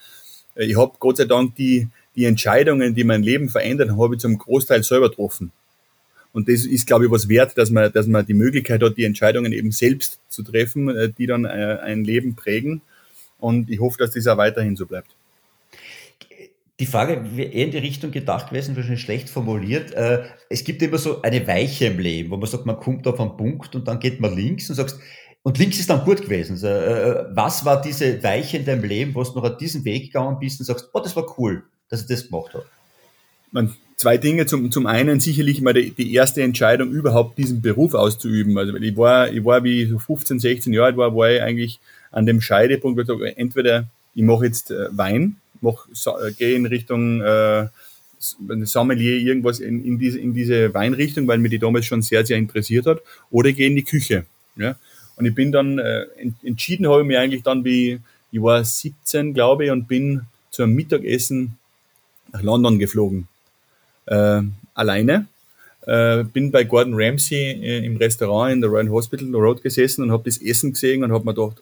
ich habe Gott sei Dank die, die Entscheidungen, die mein Leben verändern, habe ich zum Großteil selber getroffen. Und das ist, glaube ich, was wert, dass man, dass man die Möglichkeit hat, die Entscheidungen eben selbst zu treffen, äh, die dann äh, ein Leben prägen. Und ich hoffe, dass das auch weiterhin so bleibt. Die Frage wäre eher in die Richtung gedacht gewesen, wahrscheinlich schlecht formuliert. Äh, es gibt immer so eine Weiche im Leben, wo man sagt, man kommt auf einen Punkt und dann geht man links und sagst, und links ist dann gut gewesen. Was war diese Weiche in deinem Leben, wo du noch an diesen Weg gegangen bist und sagst, oh, das war cool, dass ich das gemacht habe? man, zwei Dinge. Zum, zum einen sicherlich mal die, die erste Entscheidung, überhaupt diesen Beruf auszuüben. Also ich war, ich war wie so 15, 16 Jahre alt war, war ich eigentlich an dem Scheidepunkt, wo ich sage, entweder ich mache jetzt äh, Wein, mach, äh, gehe in Richtung äh, Sommelier, irgendwas in, in, diese, in diese Weinrichtung, weil mir die damals schon sehr, sehr interessiert hat, oder ich gehe in die Küche. Ja? Und ich bin dann, äh, entschieden habe ich mich eigentlich dann, wie ich war 17, glaube ich, und bin zu einem Mittagessen nach London geflogen äh, alleine. Äh, bin bei Gordon Ramsay äh, im Restaurant in der Royal Hospital Road gesessen und habe das Essen gesehen und habe mir gedacht,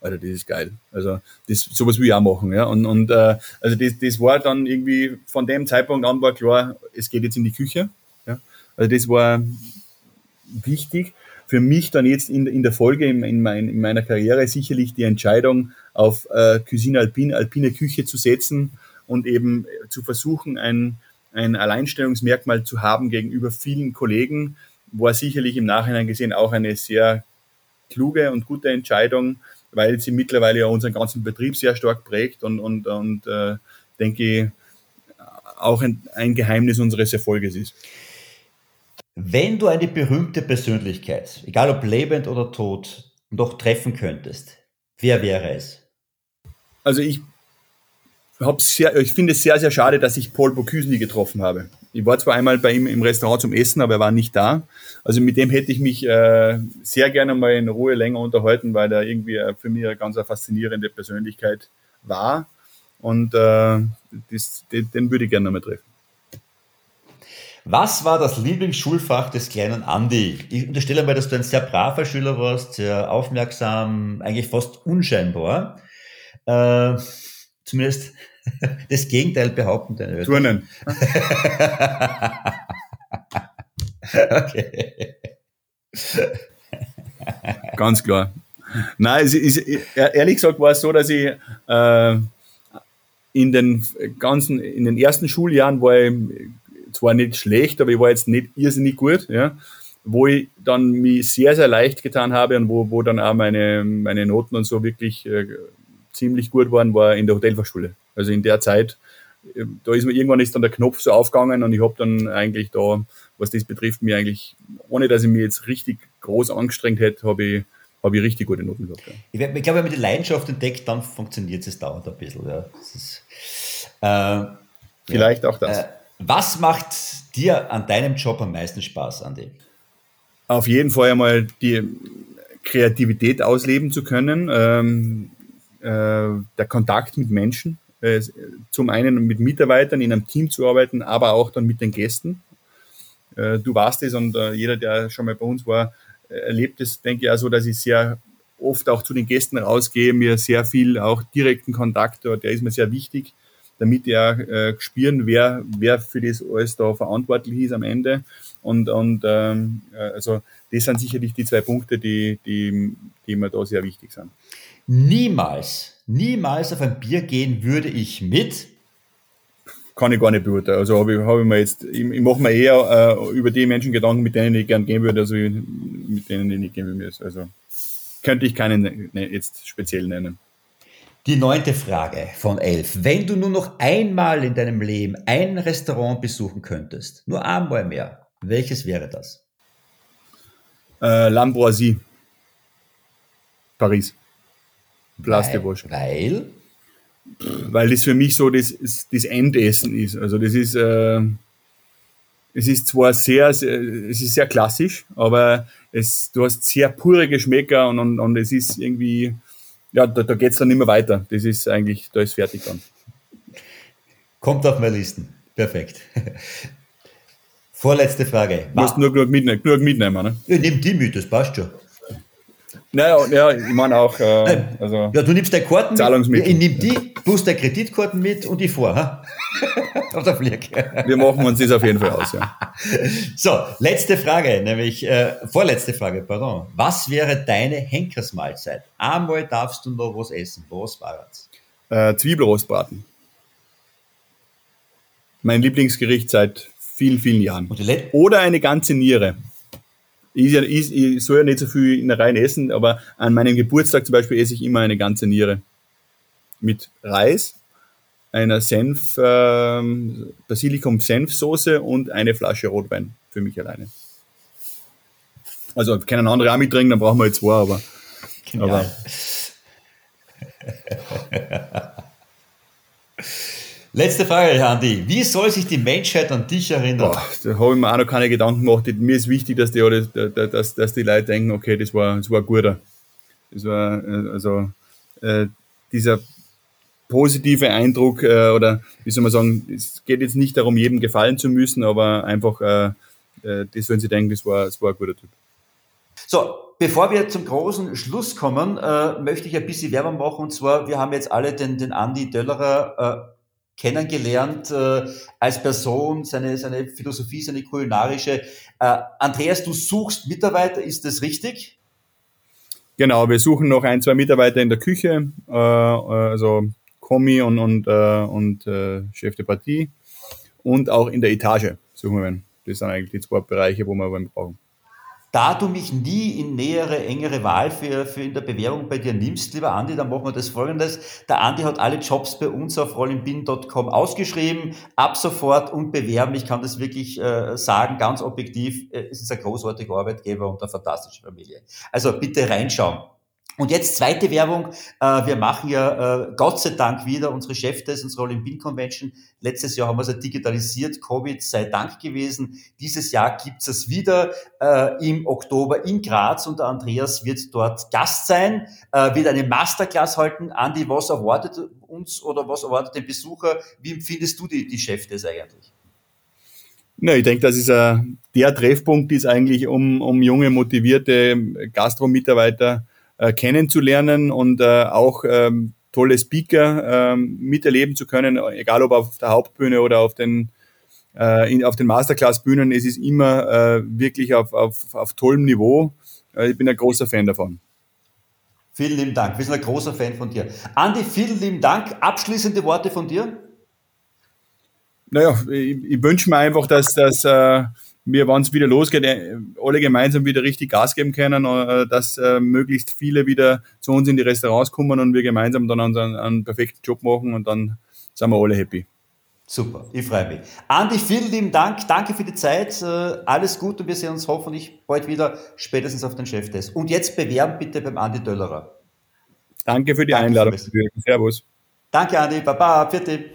Alter, das ist geil. Also das, sowas will ich auch machen. Ja? Und, und äh, also das, das war dann irgendwie, von dem Zeitpunkt an war klar, es geht jetzt in die Küche. Ja? Also das war wichtig. Für mich dann jetzt in, in der Folge in, in, mein, in meiner Karriere sicherlich die Entscheidung auf äh, Cuisine Alpine, alpine Küche zu setzen und eben zu versuchen, ein, ein Alleinstellungsmerkmal zu haben gegenüber vielen Kollegen, war sicherlich im Nachhinein gesehen auch eine sehr kluge und gute Entscheidung, weil sie mittlerweile ja unseren ganzen Betrieb sehr stark prägt und, und, und äh, denke ich, auch ein, ein Geheimnis unseres Erfolges ist. Wenn du eine berühmte Persönlichkeit, egal ob lebend oder tot, noch treffen könntest, wer wäre es? Also ich sehr, ich finde es sehr, sehr schade, dass ich Paul Bocuse nie getroffen habe. Ich war zwar einmal bei ihm im Restaurant zum Essen, aber er war nicht da. Also mit dem hätte ich mich äh, sehr gerne mal in Ruhe länger unterhalten, weil er irgendwie äh, für mich eine ganz faszinierende Persönlichkeit war. Und äh, das, den, den würde ich gerne mal treffen. Was war das Lieblingsschulfach des kleinen Andi? Ich unterstelle mal, dass du ein sehr braver Schüler warst, sehr aufmerksam, eigentlich fast unscheinbar. Äh, zumindest das Gegenteil behaupten. Turnen. okay. Ganz klar. Nein, es ist, ehrlich gesagt war es so, dass ich äh, in den ganzen, in den ersten Schuljahren war ich zwar nicht schlecht, aber ich war jetzt nicht irrsinnig gut, ja, wo ich dann mich sehr, sehr leicht getan habe und wo, wo dann auch meine, meine Noten und so wirklich äh, ziemlich gut waren, war in der Hotelfachschule. Also in der Zeit, äh, da ist mir irgendwann ist dann der Knopf so aufgegangen und ich habe dann eigentlich da, was das betrifft, mir eigentlich, ohne dass ich mir jetzt richtig groß angestrengt hätte, habe ich, hab ich richtig gute Noten gehabt. Ja. Ich, ich glaube, wenn man die Leidenschaft entdeckt, dann funktioniert es dauernd ein bisschen. Ja. Ist, äh, Vielleicht ja. auch das. Äh, was macht dir an deinem Job am meisten Spaß, Andi? Auf jeden Fall einmal die Kreativität ausleben zu können. Ähm, der Kontakt mit Menschen, äh, zum einen mit Mitarbeitern in einem Team zu arbeiten, aber auch dann mit den Gästen. Äh, du warst es und äh, jeder, der schon mal bei uns war, erlebt es, denke ich, auch so, dass ich sehr oft auch zu den Gästen rausgehe, mir sehr viel auch direkten Kontakt, der ist mir sehr wichtig, damit äh, spüren, wer, wer für das alles da verantwortlich ist am Ende. Und, und ähm, also das sind sicherlich die zwei Punkte, die, die, die mir da sehr wichtig sind. Niemals, niemals auf ein Bier gehen würde ich mit. Kann ich gar nicht beurteilen. Also habe ich, hab ich mir jetzt, ich, ich mache mir eher äh, über die Menschen Gedanken, mit denen ich gern gehen würde, also mit denen ich nicht gehen würde. Also könnte ich keinen ne, jetzt speziell nennen. Die neunte Frage von elf. Wenn du nur noch einmal in deinem Leben ein Restaurant besuchen könntest, nur einmal mehr, welches wäre das? Äh, L'Ambroisie. Paris. Vosges. Weil? Weil das für mich so das, das Endessen ist. Also das ist, äh, es ist zwar sehr, sehr, es ist sehr klassisch, aber es, du hast sehr pure Geschmäcker und, und, und es ist irgendwie, ja, da, da geht es dann immer weiter. Das ist eigentlich, da ist fertig dann. Kommt auf meine Listen. Perfekt. Vorletzte Frage. Du musst nur genug mitnehmen, genug mitnehmen ne? Ja, nimm die mit, das passt schon. Naja, ja, ich meine auch. Äh, also ja, du nimmst deine Karten Zahlungsmittel. Ich nehme die, plus deine Kreditkarten mit und ich fahre. Auf der Flieg. Wir machen uns das auf jeden Fall aus, ja. So, letzte Frage, nämlich äh, vorletzte Frage, pardon. Was wäre deine Henkersmahlzeit? Einmal darfst du noch was essen. Was war das? Äh, Zwiebelrostbraten. Mein Lieblingsgericht seit vielen, vielen Jahren. Oder eine ganze Niere ich, ich, ich soll ja nicht so viel in der Reihe essen, aber an meinem Geburtstag zum Beispiel esse ich immer eine ganze Niere. Mit Reis, einer Senf, ähm, Basilikum-Senfsoße und eine Flasche Rotwein für mich alleine. Also können andere auch mittrinken, dann brauchen wir jetzt zwei, aber. aber Letzte Frage, Andi. Wie soll sich die Menschheit an dich erinnern? Boah, da habe ich mir auch noch keine Gedanken gemacht. Mir ist wichtig, dass die, alle, dass, dass die Leute denken, okay, das war, das war ein guter. Das war, äh, also, äh, dieser positive Eindruck, äh, oder wie soll man sagen, es geht jetzt nicht darum, jedem gefallen zu müssen, aber einfach, äh, äh, das sollen sie denken, das war, das war ein guter Typ. So, bevor wir zum großen Schluss kommen, äh, möchte ich ein bisschen Werbung machen. Und zwar, wir haben jetzt alle den, den Andi Döllerer äh, kennengelernt äh, als Person, seine, seine Philosophie, seine kulinarische. Äh, Andreas, du suchst Mitarbeiter, ist das richtig? Genau, wir suchen noch ein, zwei Mitarbeiter in der Küche, äh, also Kommi und, und, äh, und äh, Chef de Partie und auch in der Etage suchen wir. Das sind eigentlich die zwei Bereiche, wo wir einen brauchen. Da du mich nie in nähere, engere Wahl für, für in der Bewerbung bei dir nimmst, lieber Andi, dann machen wir das folgendes. Der Andi hat alle Jobs bei uns auf rollinbin.com ausgeschrieben, ab sofort und bewerben. Ich kann das wirklich äh, sagen, ganz objektiv. Äh, es ist ein großartiger Arbeitgeber und eine fantastische Familie. Also bitte reinschauen. Und jetzt zweite Werbung. Äh, wir machen ja äh, Gott sei Dank wieder unsere Chefs, unsere Pin Convention. Letztes Jahr haben wir es ja digitalisiert, Covid sei Dank gewesen. Dieses Jahr gibt es wieder äh, im Oktober in Graz und Andreas wird dort Gast sein, wird eine Masterclass halten. Andi, was erwartet uns oder was erwartet den Besucher? Wie empfindest du die, die Chefs eigentlich? Ja, ich denke, das ist äh, der Treffpunkt ist eigentlich, um, um junge, motivierte Gastro-Mitarbeiter äh, kennenzulernen und äh, auch ähm, tolle Speaker ähm, miterleben zu können, egal ob auf der Hauptbühne oder auf den, äh, in, auf den Masterclass-Bühnen. Es ist immer äh, wirklich auf, auf, auf tollem Niveau. Äh, ich bin ein großer Fan davon. Vielen lieben Dank. Wir sind ein großer Fan von dir. Andi, vielen lieben Dank. Abschließende Worte von dir? Naja, ich, ich wünsche mir einfach, dass das äh, wir, wenn es wieder losgeht, äh, alle gemeinsam wieder richtig Gas geben können, äh, dass äh, möglichst viele wieder zu uns in die Restaurants kommen und wir gemeinsam dann einen, einen perfekten Job machen und dann sind wir alle happy. Super, ich freue mich. Andi, vielen lieben Dank. Danke für die Zeit. Alles Gute und wir sehen uns hoffentlich bald wieder, spätestens auf den Cheftest. Und jetzt bewerben bitte beim Andi Döllerer. Danke für die Danke Einladung. Servus. Danke, Andi. Baba. Vierte.